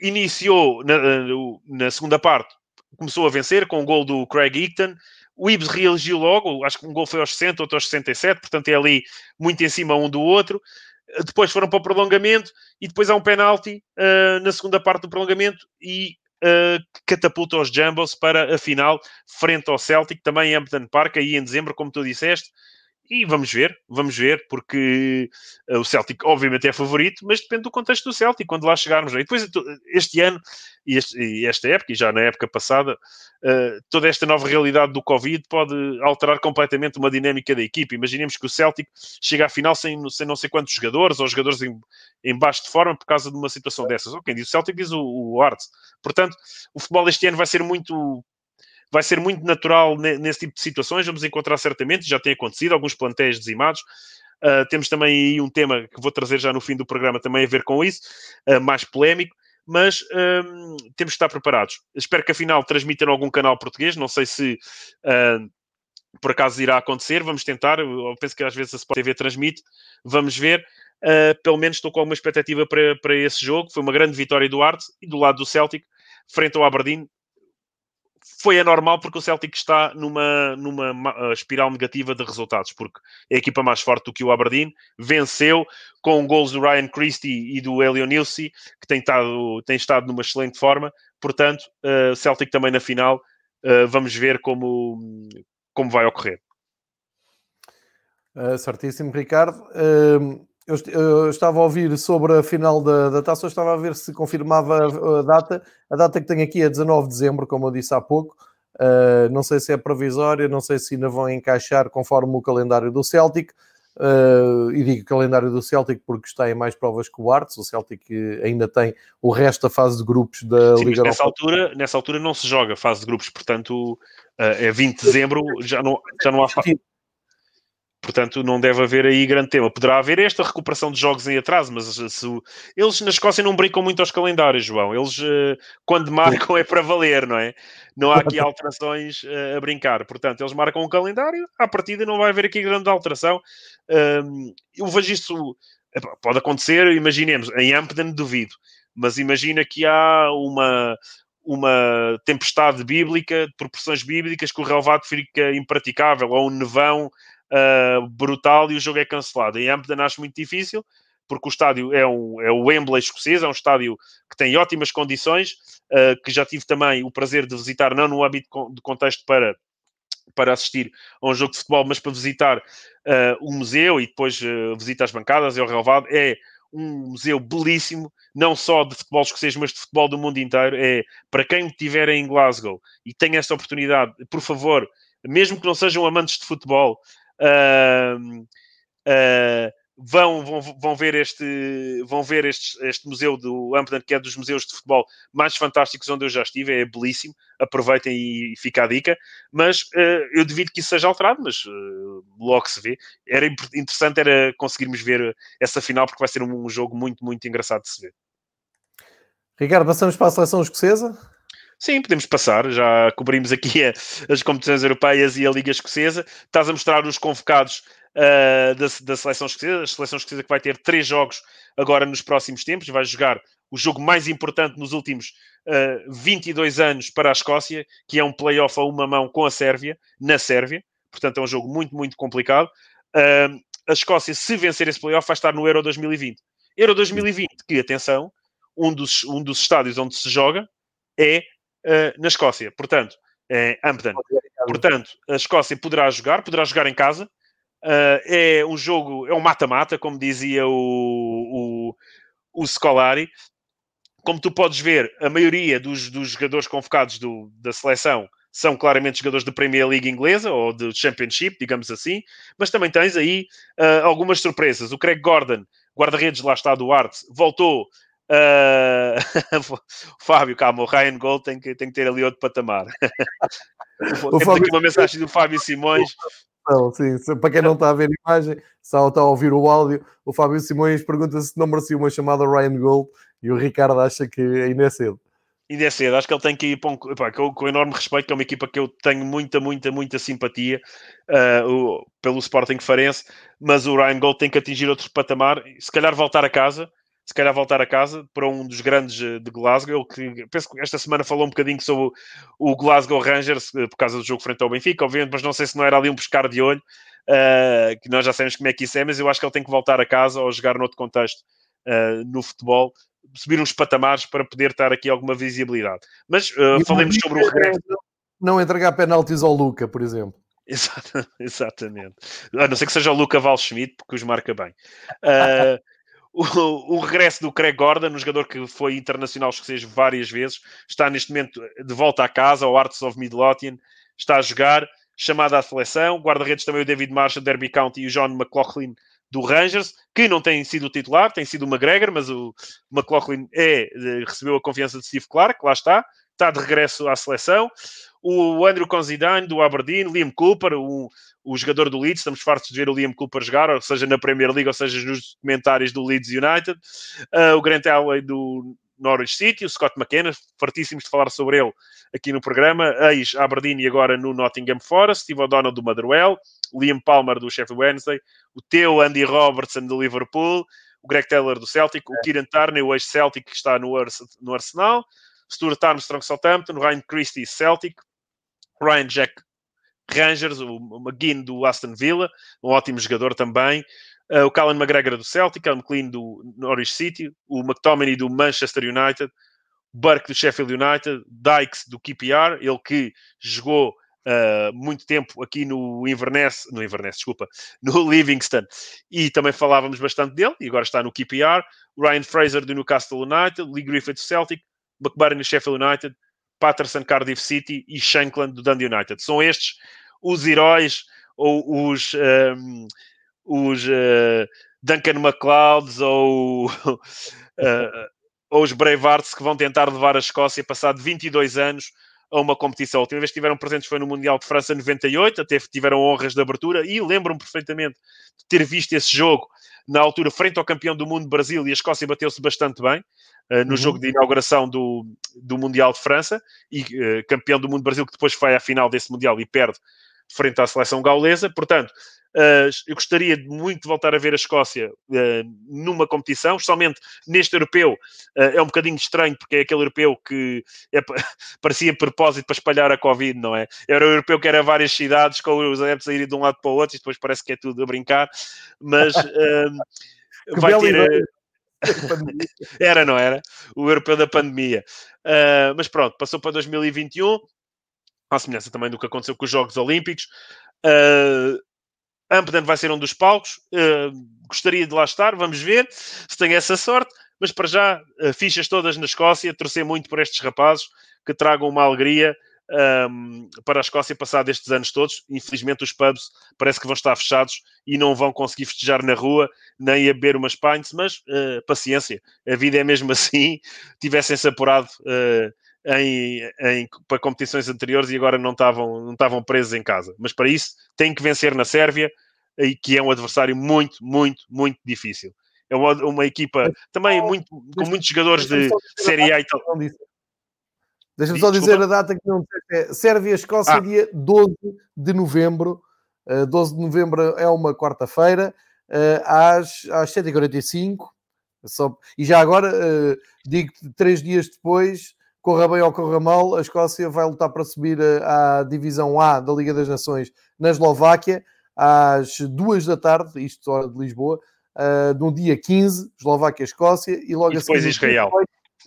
iniciou na, na, segunda parte, começou a vencer com o gol do Craig Eaton. O Ibs reagiu logo, acho que um gol foi aos 60, outro aos 67, portanto é ali muito em cima um do outro. Depois foram para o prolongamento e depois há um penalti uh, na segunda parte do prolongamento e uh, catapulta os Jambos para a final frente ao Celtic, também em Hampton Park, aí em dezembro, como tu disseste. E vamos ver, vamos ver, porque uh, o Celtic obviamente é favorito, mas depende do contexto do Celtic, quando lá chegarmos. E depois, este ano, e, este, e esta época, e já na época passada, uh, toda esta nova realidade do Covid pode alterar completamente uma dinâmica da equipe. Imaginemos que o Celtic chega à final sem, sem não sei quantos jogadores, ou jogadores em, em baixo de forma por causa de uma situação dessas. Ou quem diz o Celtic diz o, o Arts. Portanto, o futebol este ano vai ser muito vai ser muito natural nesse tipo de situações. Vamos encontrar certamente, já tem acontecido, alguns plantéis dizimados. Uh, temos também aí um tema que vou trazer já no fim do programa também a ver com isso, uh, mais polémico, mas um, temos que estar preparados. Espero que afinal transmitam algum canal português, não sei se uh, por acaso irá acontecer, vamos tentar. Eu penso que às vezes a Sport TV transmite, vamos ver. pelo menos estou com alguma expectativa para, para esse jogo. Foi uma grande vitória do Arte e do lado do Celtic, frente ao Aberdeen, foi anormal porque o Celtic está numa, numa espiral negativa de resultados, porque é a equipa mais forte do que o Aberdeen, venceu com gols do Ryan Christie e do Elio Nilsi, que tem estado, tem estado numa excelente forma, portanto, uh, Celtic também na final, uh, vamos ver como, como vai ocorrer. Uh, certíssimo, Ricardo. Uh, eu, eu, estava a ouvir sobre a final da, da taça, eu estava a ver se confirmava a, data. A data que tenho aqui é 19 de dezembro, como eu disse há pouco. Uh, não sei se é provisória, não sei se ainda vão encaixar conforme o calendário do Celtic. Uh, e digo calendário do Celtic porque está em mais provas que o Arts. O Celtic ainda tem o resto da fase de grupos da Sim, Liga nessa altura Nessa altura não se joga fase de grupos, portanto, uh, é 20 de dezembro, já não, já não há. Portanto, não deve haver aí grande tema. Poderá haver esta recuperação de jogos em atraso, mas se, eles na Escócia não brincam muito aos calendários, João. Eles, uh, quando marcam, é para valer, não é? Não há aqui alterações uh, a brincar. Portanto, eles marcam um calendário, à partida não vai haver aqui grande alteração. Uh, eu vejo isso, pode acontecer, imaginemos, em Ampden duvido, mas imagina que há uma, uma tempestade bíblica, de proporções bíblicas, que o relevado fica impraticável, ou um nevão uh, brutal e o jogo é cancelado. Em Hampden acho muito difícil, porque o estádio é, um, é o Wembley escocês, é um estádio que tem ótimas condições, uh, que já tive também o prazer de visitar, não no âmbito de contexto para, para assistir a um jogo de futebol, mas para visitar uh, o museu e depois uh, visita as bancadas, é o relevado, é um museu belíssimo, não só de futebol escocês, mas de futebol do mundo inteiro. É para quem estiver em Glasgow e tenha esta oportunidade, por favor, mesmo que não sejam amantes de futebol, uh, uh, vão, vão, vão ver este, vão ver este, este museu do Ampden, que é dos museus de futebol mais fantásticos onde eu já estive, é belíssimo, aproveitem e fica a dica, mas uh, eu devido que isso seja alterado, mas uh, logo se vê. Era interessante era conseguirmos ver essa final, porque vai ser um, um jogo muito, muito engraçado de se ver. Ricardo, passamos para a seleção escocesa? Sim, podemos passar. Já cobrimos aqui a, as competições europeias e a Liga Escocesa. Estás a mostrar os convocados uh, da, da seleção escocesa. A seleção escocesa que vai ter três jogos agora nos próximos tempos. Vai jogar o jogo mais importante nos últimos uh, ah, 22 anos para a Escócia, que é um play-off a uma mão com a Sérvia, na Sérvia. Portanto, é um jogo muito, muito complicado. Uh, a Escócia, se vencer esse play-off, vai estar no Euro 2020. Euro 2020, que, atenção, um dos, um dos estádios onde se joga é uh, na Escócia. Portanto, é Ampden. Portanto, a Escócia poderá jogar, poderá jogar em casa. Uh, é um jogo, é um mata-mata, como dizia o, o, o Scolari. Como tu podes ver, a maioria dos, dos jogadores convocados do, da seleção são claramente jogadores da Premier League inglesa ou do Championship, digamos assim, mas também tens aí uh, algumas surpresas. O Craig Gordon, guarda-redes lá está do Arte, voltou Uh... Fábio, calma, o Ryan Gold tem que, tem que ter ali outro patamar. o Fábio... aqui uma mensagem do Fábio Simões. Não, sim, para quem não está a ver a imagem, só está a ouvir o áudio, o Fábio Simões pergunta se não merecia uma chamada Ryan Gold e o Ricardo acha que ainda é cedo. Ainda é cedo, acho que ele tem que ir para um, epá, com, com enorme respeito, que é uma equipa que eu tenho muita, muita, muita simpatia uh, o, pelo Sporting Farense, mas o Ryan Gold tem que atingir outro patamar, se calhar voltar a casa, se calhar voltar a casa para um dos grandes de Glasgow, que penso que esta semana falou um bocadinho sobre o Glasgow Rangers por causa do jogo frente ao Benfica, obviamente, mas não sei se não era ali um pescar de olho, uh, que nós já sabemos como é que isso é, mas eu acho que ele tem que voltar a casa ou jogar noutro contexto uh, no futebol, subir uns patamares para poder ter aqui alguma visibilidade. Mas uh, falemos sobre o regresso. Não entregar penaltis ao Luca, por exemplo. Exatamente. A não ser que seja o Luca Valschmidt, porque os marca bem. Uh, o, o, regresso do Craig Gordon, um jogador que foi internacional escocês várias vezes, está neste momento de volta à casa, ao Arts of Midlothian, está a jogar, chamada à seleção. Guarda-redes também o David Marshall, Derby County e o John McLaughlin do Rangers, que não tem sido o titular, tem sido o McGregor, mas o McLaughlin é, recebeu a confiança de Steve Clark, lá está, está de regresso à seleção o Andrew Considine do Aberdeen, Liam Cooper, o, o jogador do Leeds, estamos fartos de ver o Liam Cooper jogar, ou seja na Premier League, ou seja nos comentários do Leeds United, uh, o Grant Alley do Norwich City, o Scott McKenna, fartíssimos de falar sobre ele aqui no programa, ex-Aberdeen e agora no Nottingham Forest, Steve O'Donnell do Motherwell, Liam Palmer do Sheffield Wednesday, o teu Andy Robertson do Liverpool, o Greg Taylor do Celtic, o Kieran Turner, o ex-Celtic que está no, no Arsenal, Stuart Armstrong Southampton, Ryan Christie Celtic, Ryan Jack Rangers, o McGinn do Aston Villa, um ótimo jogador também. Uh, o Callum McGregor do Celtic, o McLean do Norwich City, o McTominay do Manchester United, Burke do Sheffield United, Dykes do QPR, ele que jogou uh, muito tempo aqui no Inverness, no Inverness, desculpa, no Livingston, e também falávamos bastante dele, e agora está no QPR, Ryan Fraser do Newcastle United, Lee Griffith do Celtic, McBurn do Sheffield United, Patterson, Cardiff City e Shankland do Dundee United. São estes os heróis ou os, um, ehm, os uh, Duncan MacLeods ou, uh, ou os que vão tentar levar a Escócia, passado 22 anos, a uma competição. A última vez que estiveram presentes foi no Mundial de França 98, até tiveram honras de abertura e lembro-me perfeitamente de ter visto esse jogo na altura frente ao campeão do mundo Brasil e a Escócia bateu-se bastante bem no uhum. jogo de inauguração do, do Mundial de França e uh, campeão do mundo Brasil que depois foi à final desse Mundial e perde frente à seleção gaulesa. Portanto, Uh, eu gostaria muito de voltar a ver a Escócia numa competição, especialmente neste europeu. É um bocadinho estranho, porque é aquele europeu que é, parecia propósito para espalhar a Covid, não é? Era o europeu que era várias cidades, com os adeptos a irem de um lado para o outro, e depois parece que é tudo a brincar, mas vai ter. era, não era? O europeu da pandemia. mas pronto, passou para 2021 à semelhança também do que aconteceu com os Jogos Olímpicos. Uh, vai ser um dos palcos. Uh, gostaria de lá estar, vamos ver se tenho essa sorte. Mas para já, uh, fichas todas na Escócia, torcer muito por estes rapazes que tragam uma alegria um, para a Escócia passado estes anos todos. Infelizmente, os pubs parece que vão estar fechados e não vão conseguir festejar na rua, nem a beber umas pints, mas uh, paciência, a vida é mesmo assim. Tivessem-se apurado uh, em, em, para competições anteriores e agora não estavam, não estavam presos em casa. Mas para isso tem que vencer na Sérvia, e que é um adversário muito, muito, muito difícil. É uma, uma equipa também muito, com muitos jogadores de Série A e tal. Deixa-me só dizer a data que não é Sérvia-Escócia, ah. dia 12 de novembro. Uh, eh, 12 de novembro é uma quarta-feira, uh, às, às 7h45. Só, e já agora, uh, digo três dias depois, corra bem ou corra mal, a Escócia vai lutar para subir à divisão A da Liga das Nações na Eslováquia às duas da tarde, isto hora de Lisboa, uh, no dia 15, Eslováquia-Escócia e logo e depois Israel.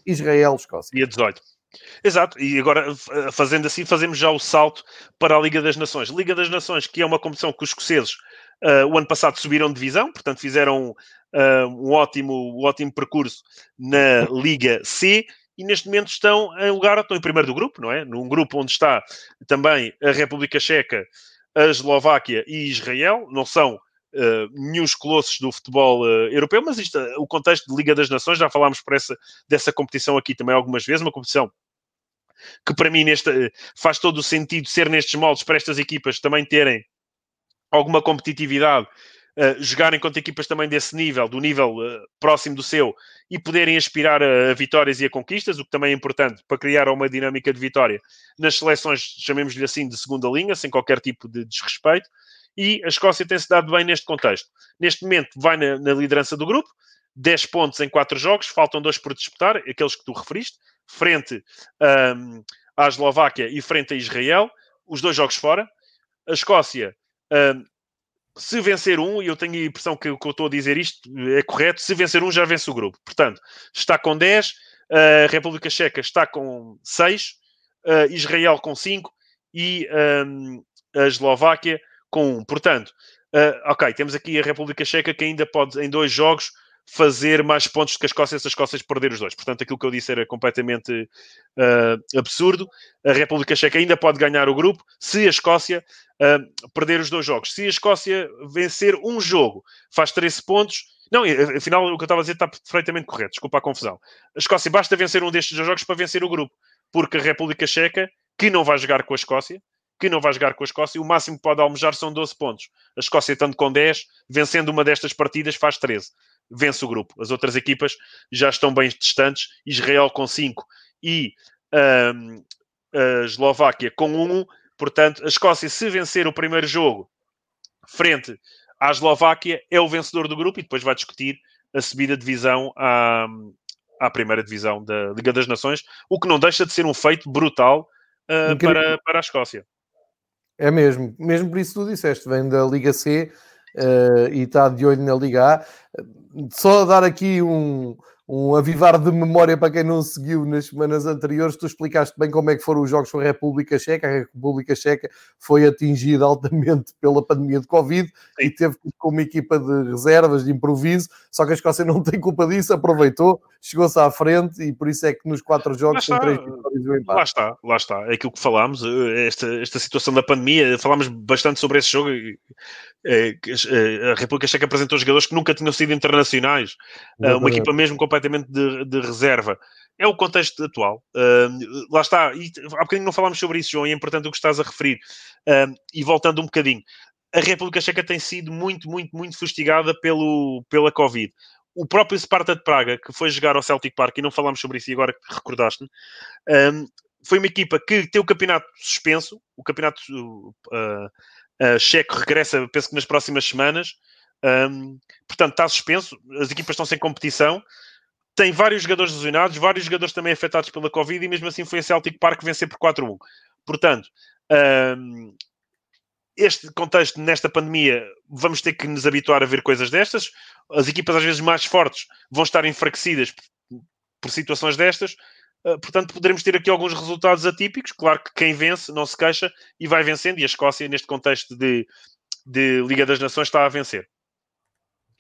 Israel-Escócia. Dia 18. Exato, e agora fazendo assim, fazemos já o salto para a Liga das Nações. Liga das Nações, que é uma competição que os escoceses uh, o ano passado subiram de divisão, portanto fizeram uh, um, ótimo, um ótimo percurso na Liga C e neste momento estão em lugar, estão em primeiro do grupo, não é? Num grupo onde está também a República Checa, a Eslováquia e Israel. Não são uh, nenhum colossos do futebol uh, europeu, mas isto, o contexto de Liga das Nações, já falámos essa, dessa competição aqui também algumas vezes, uma competição que para mim nesta, faz todo o sentido ser nestes moldes para estas equipas também terem alguma competitividade uh, jogarem contra equipas também desse nível, do nível uh, próximo do seu, e poderem aspirar a, a, vitórias e a conquistas, o que também é importante para criar uma dinâmica de vitória nas seleções, chamemos-lhe assim, de segunda linha, sem qualquer tipo de desrespeito. E a Escócia tem-se dado bem neste contexto. Neste momento vai na, na liderança do grupo, 10 pontos em 4 jogos, faltam dois por disputar, aqueles que tu referiste, frente um, à Eslováquia e frente a Israel, os dois jogos fora. A Escócia, um, se vencer um, e eu tenho a impressão que o que eu estou a dizer isto é correto, se vencer um já vence o grupo. Portanto, está com 10, a República Checa está com 6, Israel com 5 e um, a Eslováquia com 1. Portanto, uh, ok, temos aqui a República Checa que ainda pode, em dois jogos, fazer mais pontos do que a Escócia se a Escócia perder os dois. Portanto, aquilo que eu disse era completamente uh, absurdo. A República Checa ainda pode ganhar o grupo se a Escócia uh, perder os dois jogos. Se a Escócia vencer um jogo, faz 13 pontos. Não, afinal, o que eu estava a dizer está perfeitamente correto. Desculpa a confusão. A Escócia basta vencer um destes dois jogos para vencer o grupo. Porque a República Checa, que não vai jogar com a Escócia, que não vai jogar com a Escócia, o máximo que pode almejar são 12 pontos. A Escócia, estando com 10, vencendo uma destas partidas, faz 13. Vence o grupo. As outras equipas já estão bem distantes. Israel com 5 e um, a Eslováquia com 1. Portanto, a Escócia, se vencer o primeiro jogo frente à Eslováquia, é o vencedor do grupo e depois vai discutir a subida de divisão à, à primeira divisão da Liga das Nações, o que não deixa de ser um feito brutal uh, para, para a Escócia. É mesmo, mesmo por isso tu disseste, vem da Liga C uh, e está de olho na Liga A. Só dar aqui um, um avivar de memória para quem não seguiu nas semanas anteriores. Tu explicaste bem como é que foram os jogos com a República Checa. A República Checa foi atingida altamente pela pandemia de Covid e teve com uma equipa de reservas, de improviso. Só que a Escócia não tem culpa disso, aproveitou, chegou-se à frente e por isso é que nos quatro jogos tem três vitórias e um empate. Lá está, lá está. É aquilo que falámos, eh, esta, esta situação da pandemia. Falámos bastante sobre esse jogo. Eh, a República Checa apresentou jogadores que nunca tinham sido internacionais. Exatamente. Uma equipa mesmo completamente de, de reserva. É o contexto atual. Uh, lá está. E há bocadinho não falámos sobre isso, João, e é importante o que estás a referir. Uh, e voltando um bocadinho. A República Checa tem sido muito, muito, muito fustigada pelo, pela Covid. O próprio Sparta de Praga, que foi jogar ao Celtic Park, e não falámos sobre isso e agora que recordaste-me, um, foi uma equipa que tem o campeonato suspenso. O campeonato uh, checo regressa, penso que nas próximas semanas. Um, portanto, está suspenso. As equipas estão sem competição tem vários jogadores lesionados, vários jogadores também afetados pela Covid e mesmo assim foi a Celtic Park vencer por 4-1. Portanto, um, este contexto, nesta pandemia, vamos ter que nos habituar a ver coisas destas. As equipas, às vezes, mais fortes vão estar enfraquecidas por, situações destas. Uh, portanto, poderemos ter aqui alguns resultados atípicos. Claro que quem vence não se queixa e vai vencendo. E a Escócia, neste contexto de, de Liga das Nações, está a vencer.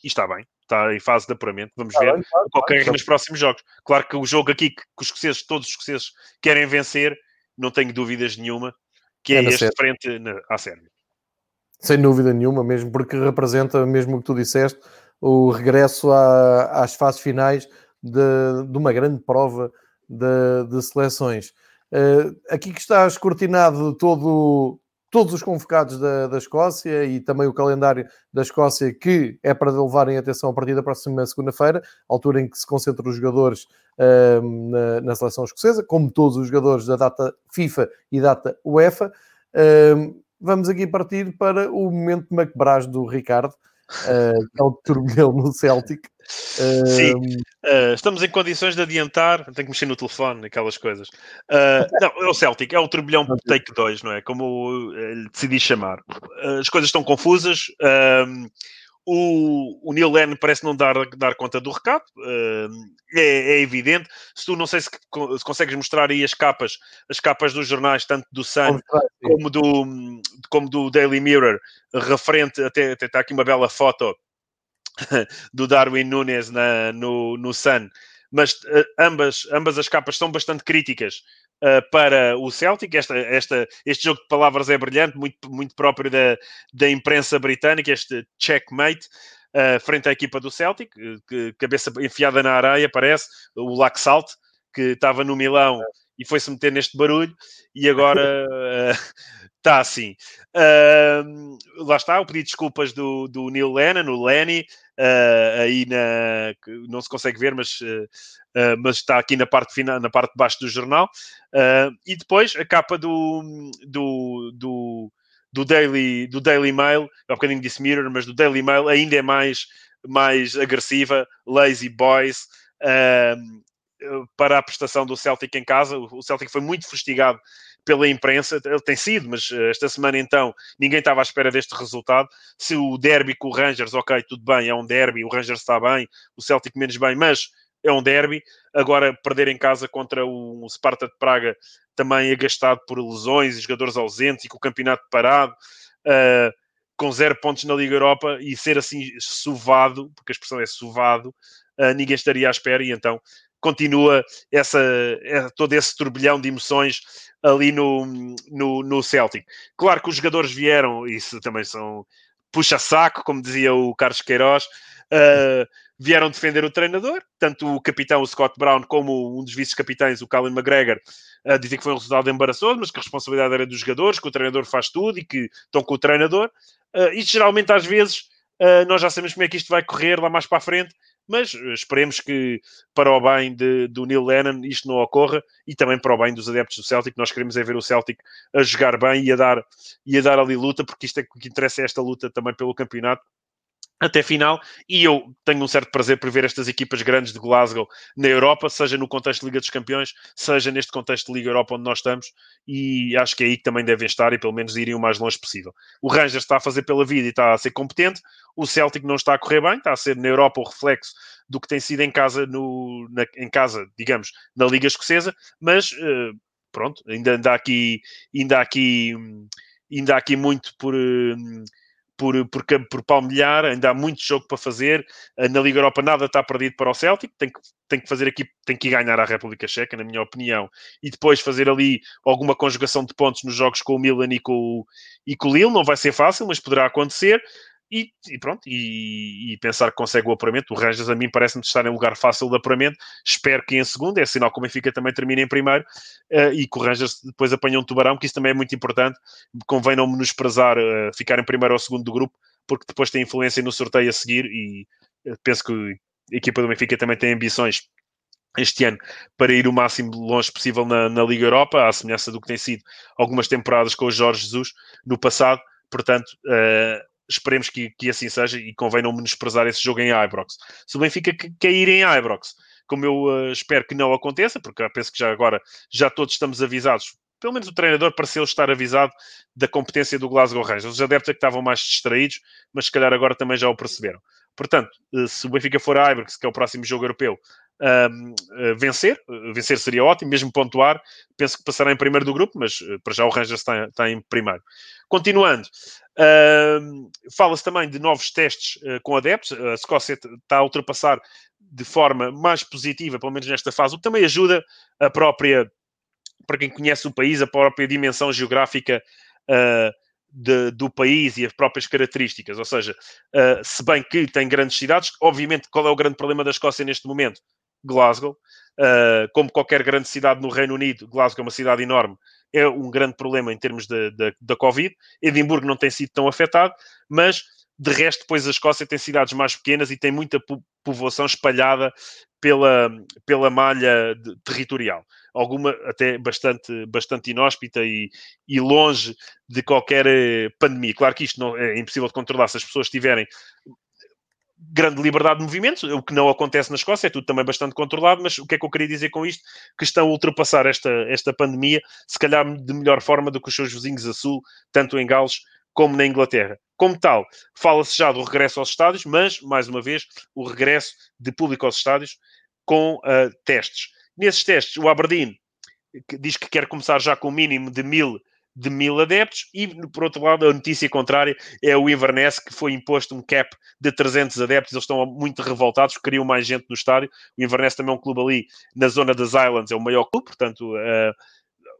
E está bem está em fase de apuramento. Vamos ver bem, claro, qualquer claro. nos próximos jogos. Claro que o jogo aqui que, os escoceses, todos os escoceses querem vencer, não tenho dúvidas nenhuma, que é, é este frente na, à Sérvia. Sem dúvida nenhuma, mesmo porque representa, mesmo o que tu disseste, o regresso à, às fases finais de, de uma grande prova de, de seleções. Uh, aqui que está escrutinado todo, todos os convocados da, da Escócia e também o calendário da Escócia, que é para levarem atenção a partir da próxima segunda-feira, altura em que se concentram os jogadores uh, na, na, seleção escocesa, como todos os jogadores da data FIFA e data UEFA. Uh, vamos aqui partir para o momento McBrás do Ricardo, que é o turbilhão no Celtic. Sim, uh, estamos em condições de adiantar. Tenho que mexer no telefone, aquelas coisas. Uh, não, é o Celtic, é o turbilhão take 2, não é? Como uh, decidi chamar. as coisas estão confusas. O, o Neil Lennon parece não dar, dar conta do recado, uh, é, é, evidente. Se tu não sei se, se, consegues mostrar aí as capas, as capas dos jornais, tanto do Sun como do, como do Daily Mirror, referente, até, até está aqui uma bela foto do Darwin Nunes na, no, no Sun, mas uh, ambas, ambas as capas são bastante críticas uh, para o Celtic. Esta, esta, este jogo de palavras é brilhante, muito, muito próprio da, da imprensa britânica, este checkmate. Uh, frente à equipa do Celtic, que, cabeça enfiada na areia, parece, o Laxalt, que estava no Milão e foi-se meter neste barulho, e agora está assim. Uh, lá está, pedido de desculpas do, do Neil Lennon, o Lenny, uh, aí na, não se consegue ver, mas, uh, mas está aqui na parte, final, na parte de baixo do jornal. e depois a capa do, do, do, do, Daily, do Daily Mail, há bocadinho disse Mirror, mas do Daily Mail ainda é mais mais agressiva, lazy boys, para a prestação do Celtic em casa. O Celtic foi muito fustigado pela imprensa, ele tem sido, mas eh, esta semana então ninguém estava à espera deste resultado. Se o derby com o Rangers, ok, tudo bem, é um derby, o Rangers está bem, o Celtic menos bem, mas é um derby. Agora, perder em casa contra o Sparta de Praga, também agastado por lesões e jogadores ausentes e com o campeonato parado, uh, com zero pontos na Liga Europa e ser assim suvado, porque a expressão é suvado, uh, ninguém estaria à espera e então continua essa, é, todo esse turbilhão de emoções ali no, no, no Celtic. Claro que os jogadores vieram, isso também são puxa-saco, como dizia o Carlos Queiroz, uh, vieram defender o treinador, tanto o capitão, o Scott Brown, como um dos vice-capitães, o Colin McGregor, uh, dizem que foi um resultado embaraçoso, mas que a responsabilidade era dos jogadores, que o treinador faz tudo e que estão com o treinador. Uh, e geralmente, às vezes, uh, nós já sabemos como é que isto vai correr lá mais para a frente, mas eh, esperemos que para o bem de, do Neil Lennon isto não ocorra e também para o bem dos adeptos do Celtic. Nós queremos é ver o Celtic a jogar bem e a dar, e a dar ali luta, porque isto é o que interessa é esta luta também pelo campeonato até final, e eu tenho um certo prazer por ver estas equipas grandes de Glasgow na Europa, seja no contexto de Liga dos Campeões, seja neste contexto de Liga Europa onde nós estamos, e acho que é aí que também devem estar e pelo menos irem o mais longe possível. O Rangers está a fazer pela vida e está a ser competente, o Celtic não está a correr bem, está a ser na Europa o reflexo do que tem sido em casa, no, na, em casa, digamos, na Liga Escocesa, mas uh, pronto, ainda, há aqui, ainda há aqui, ainda há aqui muito por... Uh, por, por, por palmilhar, ainda há muito jogo para fazer. Eh, na Liga Europa nada está perdido para o Celtic, tem que, tem que fazer aqui, tem que ganhar a República Checa, na minha opinião, e depois fazer ali alguma conjugação de pontos nos jogos com o Milan e com, e com o Lille. Não vai ser fácil, mas poderá acontecer. E, e, pronto, e, e, pensar que consegue o apuramento. O Rangers, a mim, parece-me estar em lugar fácil de apuramento. Espero que em segundo, é sinal que o Benfica também termine em primeiro uh, e que o Rangers depois apanhe um tubarão, que isso também é muito importante. Convém não menosprezar uh, ficar em primeiro ou segundo do grupo, porque depois tem influência no sorteio a seguir. E uh, penso que a equipa do Benfica também tem ambições este ano para ir o máximo longe possível na, na Liga Europa, à semelhança do que tem sido algumas temporadas com o Jorge Jesus no passado. Portanto, uh, esperemos que, que assim seja e convém não menosprezar esse jogo em Ibrox. Se o Benfica cair em Ibrox, como eu uh, espero que não aconteça, porque penso que já agora já todos estamos avisados, pelo menos o treinador pareceu estar avisado da competência do Glasgow Rangers. Os adeptos é que estavam mais distraídos, mas se calhar agora também já o perceberam. Portanto, uh, se o Benfica for a Ibrox, que é o próximo jogo europeu, uh, vencer, vencer seria ótimo, mesmo pontuar, penso que passará em primeiro do grupo, mas para já o Rangers está, está em primeiro. Continuando, fala-se também de novos testes com adeptos, a Escócia está a ultrapassar de forma mais positiva, pelo menos nesta fase, o que também ajuda a própria, para quem conhece o país, a própria dimensão geográfica de, do país e as próprias características. Ou seja, uh, se bem que tem grandes cidades, obviamente, qual é o grande problema da Escócia neste momento? Glasgow. Uh, como qualquer grande cidade no Reino Unido, Glasgow é uma cidade enorme, é um grande problema em termos da Covid. Edimburgo não tem sido tão afetado, mas de resto, depois a Escócia tem cidades mais pequenas e tem muita povoação espalhada pela, pela malha de, territorial. Alguma até bastante, bastante inóspita e, e longe de qualquer eh, pandemia. Claro que isto não é impossível de controlar se as pessoas tiverem grande liberdade de movimentos, o que não acontece na Escócia, é tudo também bastante controlado, mas o que é que eu queria dizer com isto? Que estão a ultrapassar esta, esta pandemia, se calhar de melhor forma do que os seus vizinhos a sul, tanto em Gales como na Inglaterra. Como tal, fala-se já do regresso aos estádios, mas, mais uma vez, o regresso de público aos estádios com uh, testes. Nesses testes, o Aberdeen diz que quer começar já com o mínimo de mil de mil adeptos e, por outro lado, a notícia contrária é o Inverness, que foi imposto um cap de 300 adeptos. Eles estão muito revoltados, queriam mais gente no estádio. O Inverness também é um clube ali na zona das Islands, é o maior clube, portanto, uh,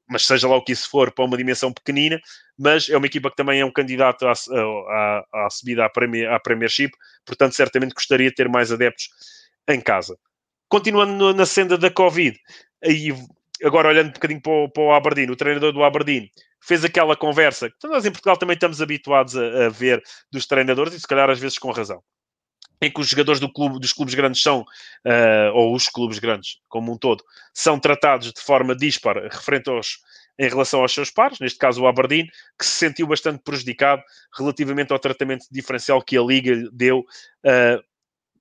mas seja lá o que isso for, para uma dimensão pequenina, mas é uma equipa que também é um candidato à, à, à subida à, Premier, à Premiership, portanto, certamente gostaria de ter mais adeptos em casa. Continuando na senda da Covid, aí agora olhando um bocadinho para o, para o Aberdeen, o treinador do Aberdeen fez aquela conversa que nós em Portugal também estamos habituados a, a, ver dos treinadores e se calhar às vezes com razão. Em que os jogadores do clube, dos clubes grandes são, uh, ou os clubes grandes como um todo, são tratados de forma dispar referente aos, em relação aos seus pares, neste caso o Aberdeen, que se sentiu bastante prejudicado relativamente ao tratamento diferencial que a Liga deu uh,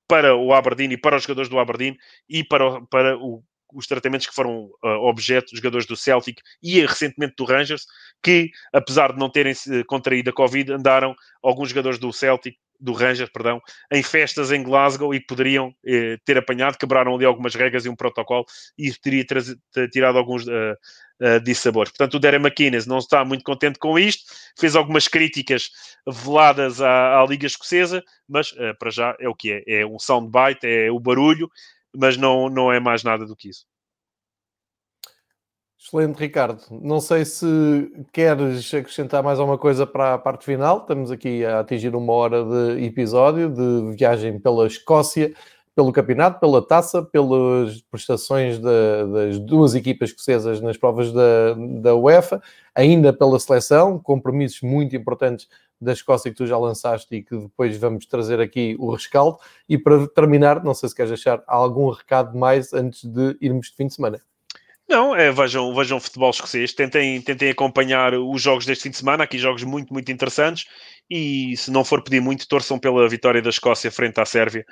para o Aberdeen e para os jogadores do Aberdeen e para, para o, os tratamentos que foram uh, objeto dos jogadores do Celtic e recentemente do Rangers, que apesar de não terem contraído a Covid, andaram alguns jogadores do Celtic do Rangers, perdão, em festas em Glasgow e poderiam eh, ter apanhado, quebraram ali algumas regras e um protocolo e teria tirado alguns uh, uh, dissabores. Portanto, o Darren McInnes não está muito contente com isto, fez algumas críticas veladas à, à Liga Escocesa, mas uh, para já é o que é, é um soundbite, é o barulho, mas não, não é mais nada do que isso. Excelente, Ricardo. Não sei se queres acrescentar mais alguma coisa para a parte final. Estamos aqui a atingir uma hora de episódio de viagem pela Escócia, pelo campeonato, pela taça, pelas prestações das duas equipas escocesas nas provas da, da UEFA, ainda pela seleção, compromissos muito importantes da Escócia que tu já lançaste e que depois vamos trazer aqui o rescaldo. E para terminar, não sei se queres deixar algum recado mais antes de irmos de fim de semana. Não, é, vejam, vejam futebol escocês, tentem, tentem acompanhar os jogos deste fim de semana, aqui jogos muito, muito interessantes, e se não for pedir muito, torçam pela vitória da Escócia frente à Sérvia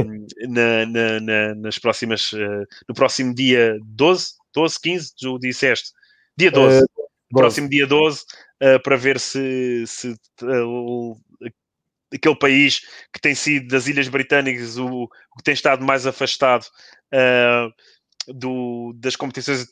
um, na, na, na, nas próximas, uh, no próximo dia 12, 12, 15, tu disseste, dia 12, uh, próximo dia 12, uh, para ver se, se uh, aquele país que tem sido das Ilhas Britânicas o, o que tem estado mais afastado do, das competições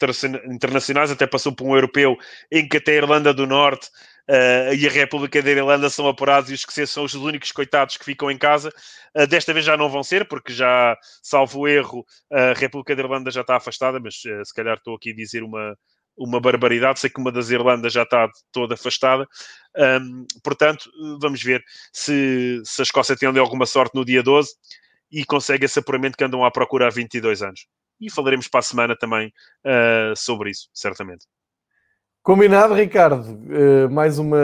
internacionais, até passou por um europeu em que até a Irlanda do Norte uh, e a República da Irlanda são apurados e os que são os únicos coitados que ficam em casa. Uh, desta vez já não vão ser, porque já, salvo erro, a República da Irlanda já está afastada, mas uh, se calhar estou aqui a dizer uma, uma barbaridade. Sei que uma das Irlandas já está toda afastada. Um, portanto, vamos ver se, se a Escócia tem alguma sorte no dia 12 e consegue esse apuramento que andam à procura há 22 anos e falaremos para a semana também uh, sobre isso, certamente. Combinado, Ricardo. Uh, mais uma,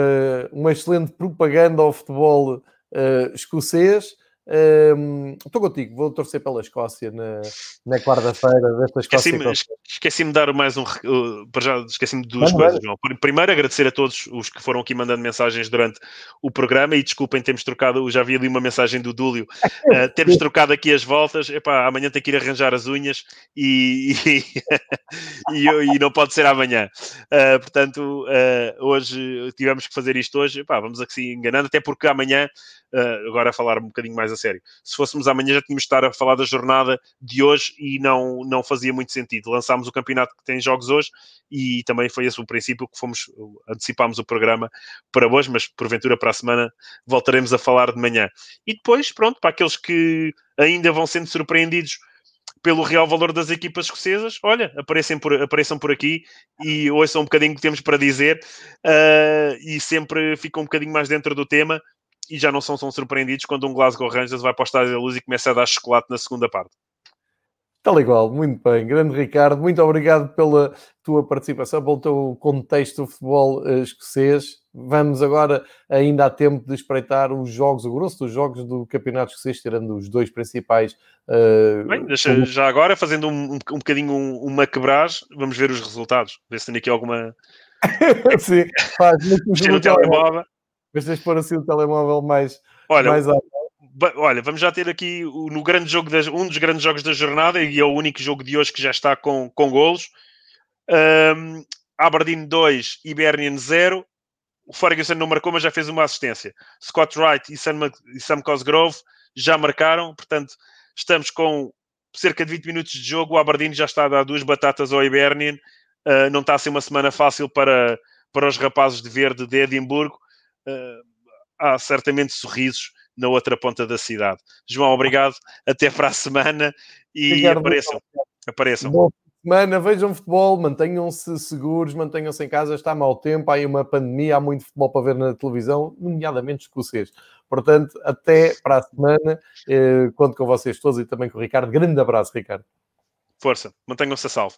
uma excelente propaganda ao futebol uh, escocês. Um, estou contigo, vou torcer pela Escócia na, na quarta-feira desta Escócia. Esqueci-me esqueci de dar mais um. Uh, para já esqueci-me de duas coisas, João. Primeiro, agradecer a todos os que foram aqui mandando mensagens durante o programa e desculpem, temos trocado. Já vi ali uma mensagem do Dúlio. Uh, temos trocado aqui as voltas. Epá, amanhã tem que ir arranjar as unhas e, e, e, e não pode ser amanhã. Uh, portanto, uh, hoje tivemos que fazer isto hoje. Epá, vamos aqui enganando, até porque amanhã agora a falar um bocadinho mais a sério. Se fôssemos amanhã já tínhamos de estar a falar da jornada de hoje e não, não fazia muito sentido. Lançámos o campeonato que tem jogos hoje e também foi esse o princípio que fomos, antecipámos o programa para hoje, mas porventura para a semana voltaremos a falar de manhã. E depois, pronto, para aqueles que ainda vão sendo surpreendidos pelo real valor das equipas escocesas, olha, apareçam por, apareçam por aqui e ouçam um bocadinho que temos para dizer uh, e sempre ficam um bocadinho mais dentro do tema e já não são tão surpreendidos quando um Glasgow Rangers vai para o estádio da luz e começa a dar chocolate na segunda parte. Tal igual, muito bem. Grande Ricardo, muito obrigado pela tua participação, pelo teu contexto do futebol uh, escocês. Vamos agora, ainda há tempo de espreitar os jogos, o grosso dos jogos do Campeonato Escocês, tirando os dois principais. Uh, bem, deixa, como... já agora, fazendo um, um, um bocadinho um, uma quebragem, vamos ver os resultados. Ver se tem aqui alguma. Sim, faz. Mexer no telemóvel. Mas tens de pôr assim o telemóvel mais, olha, mais alto. Olha, vamos já ter aqui no grande jogo das, um dos grandes jogos da jornada e é o único jogo de hoje que já está com, com golos. Um, Aberdeen 2, Hibernian 0. O Ferguson não marcou, mas já fez uma assistência. Scott Wright e Sam, e Sam Cosgrove já marcaram, portanto, estamos com cerca de 20 minutos de jogo. O Aberdeen já está a dar duas batatas ao Hibernian. Uh, não está a ser uma semana fácil para, para os rapazes de verde de Edimburgo há certamente sorrisos na outra ponta da cidade. João, obrigado. Até para a semana e Obrigado, apareçam. apareçam. Boa semana, vejam futebol, mantenham-se seguros, mantenham-se em casa. Está mau tempo, há aí uma pandemia, há muito futebol para ver na televisão, nomeadamente escocês. Portanto, até para a semana. Eh, conto com vocês todos e também com o Ricardo. Grande abraço, Ricardo. Força, mantenham-se a salvo.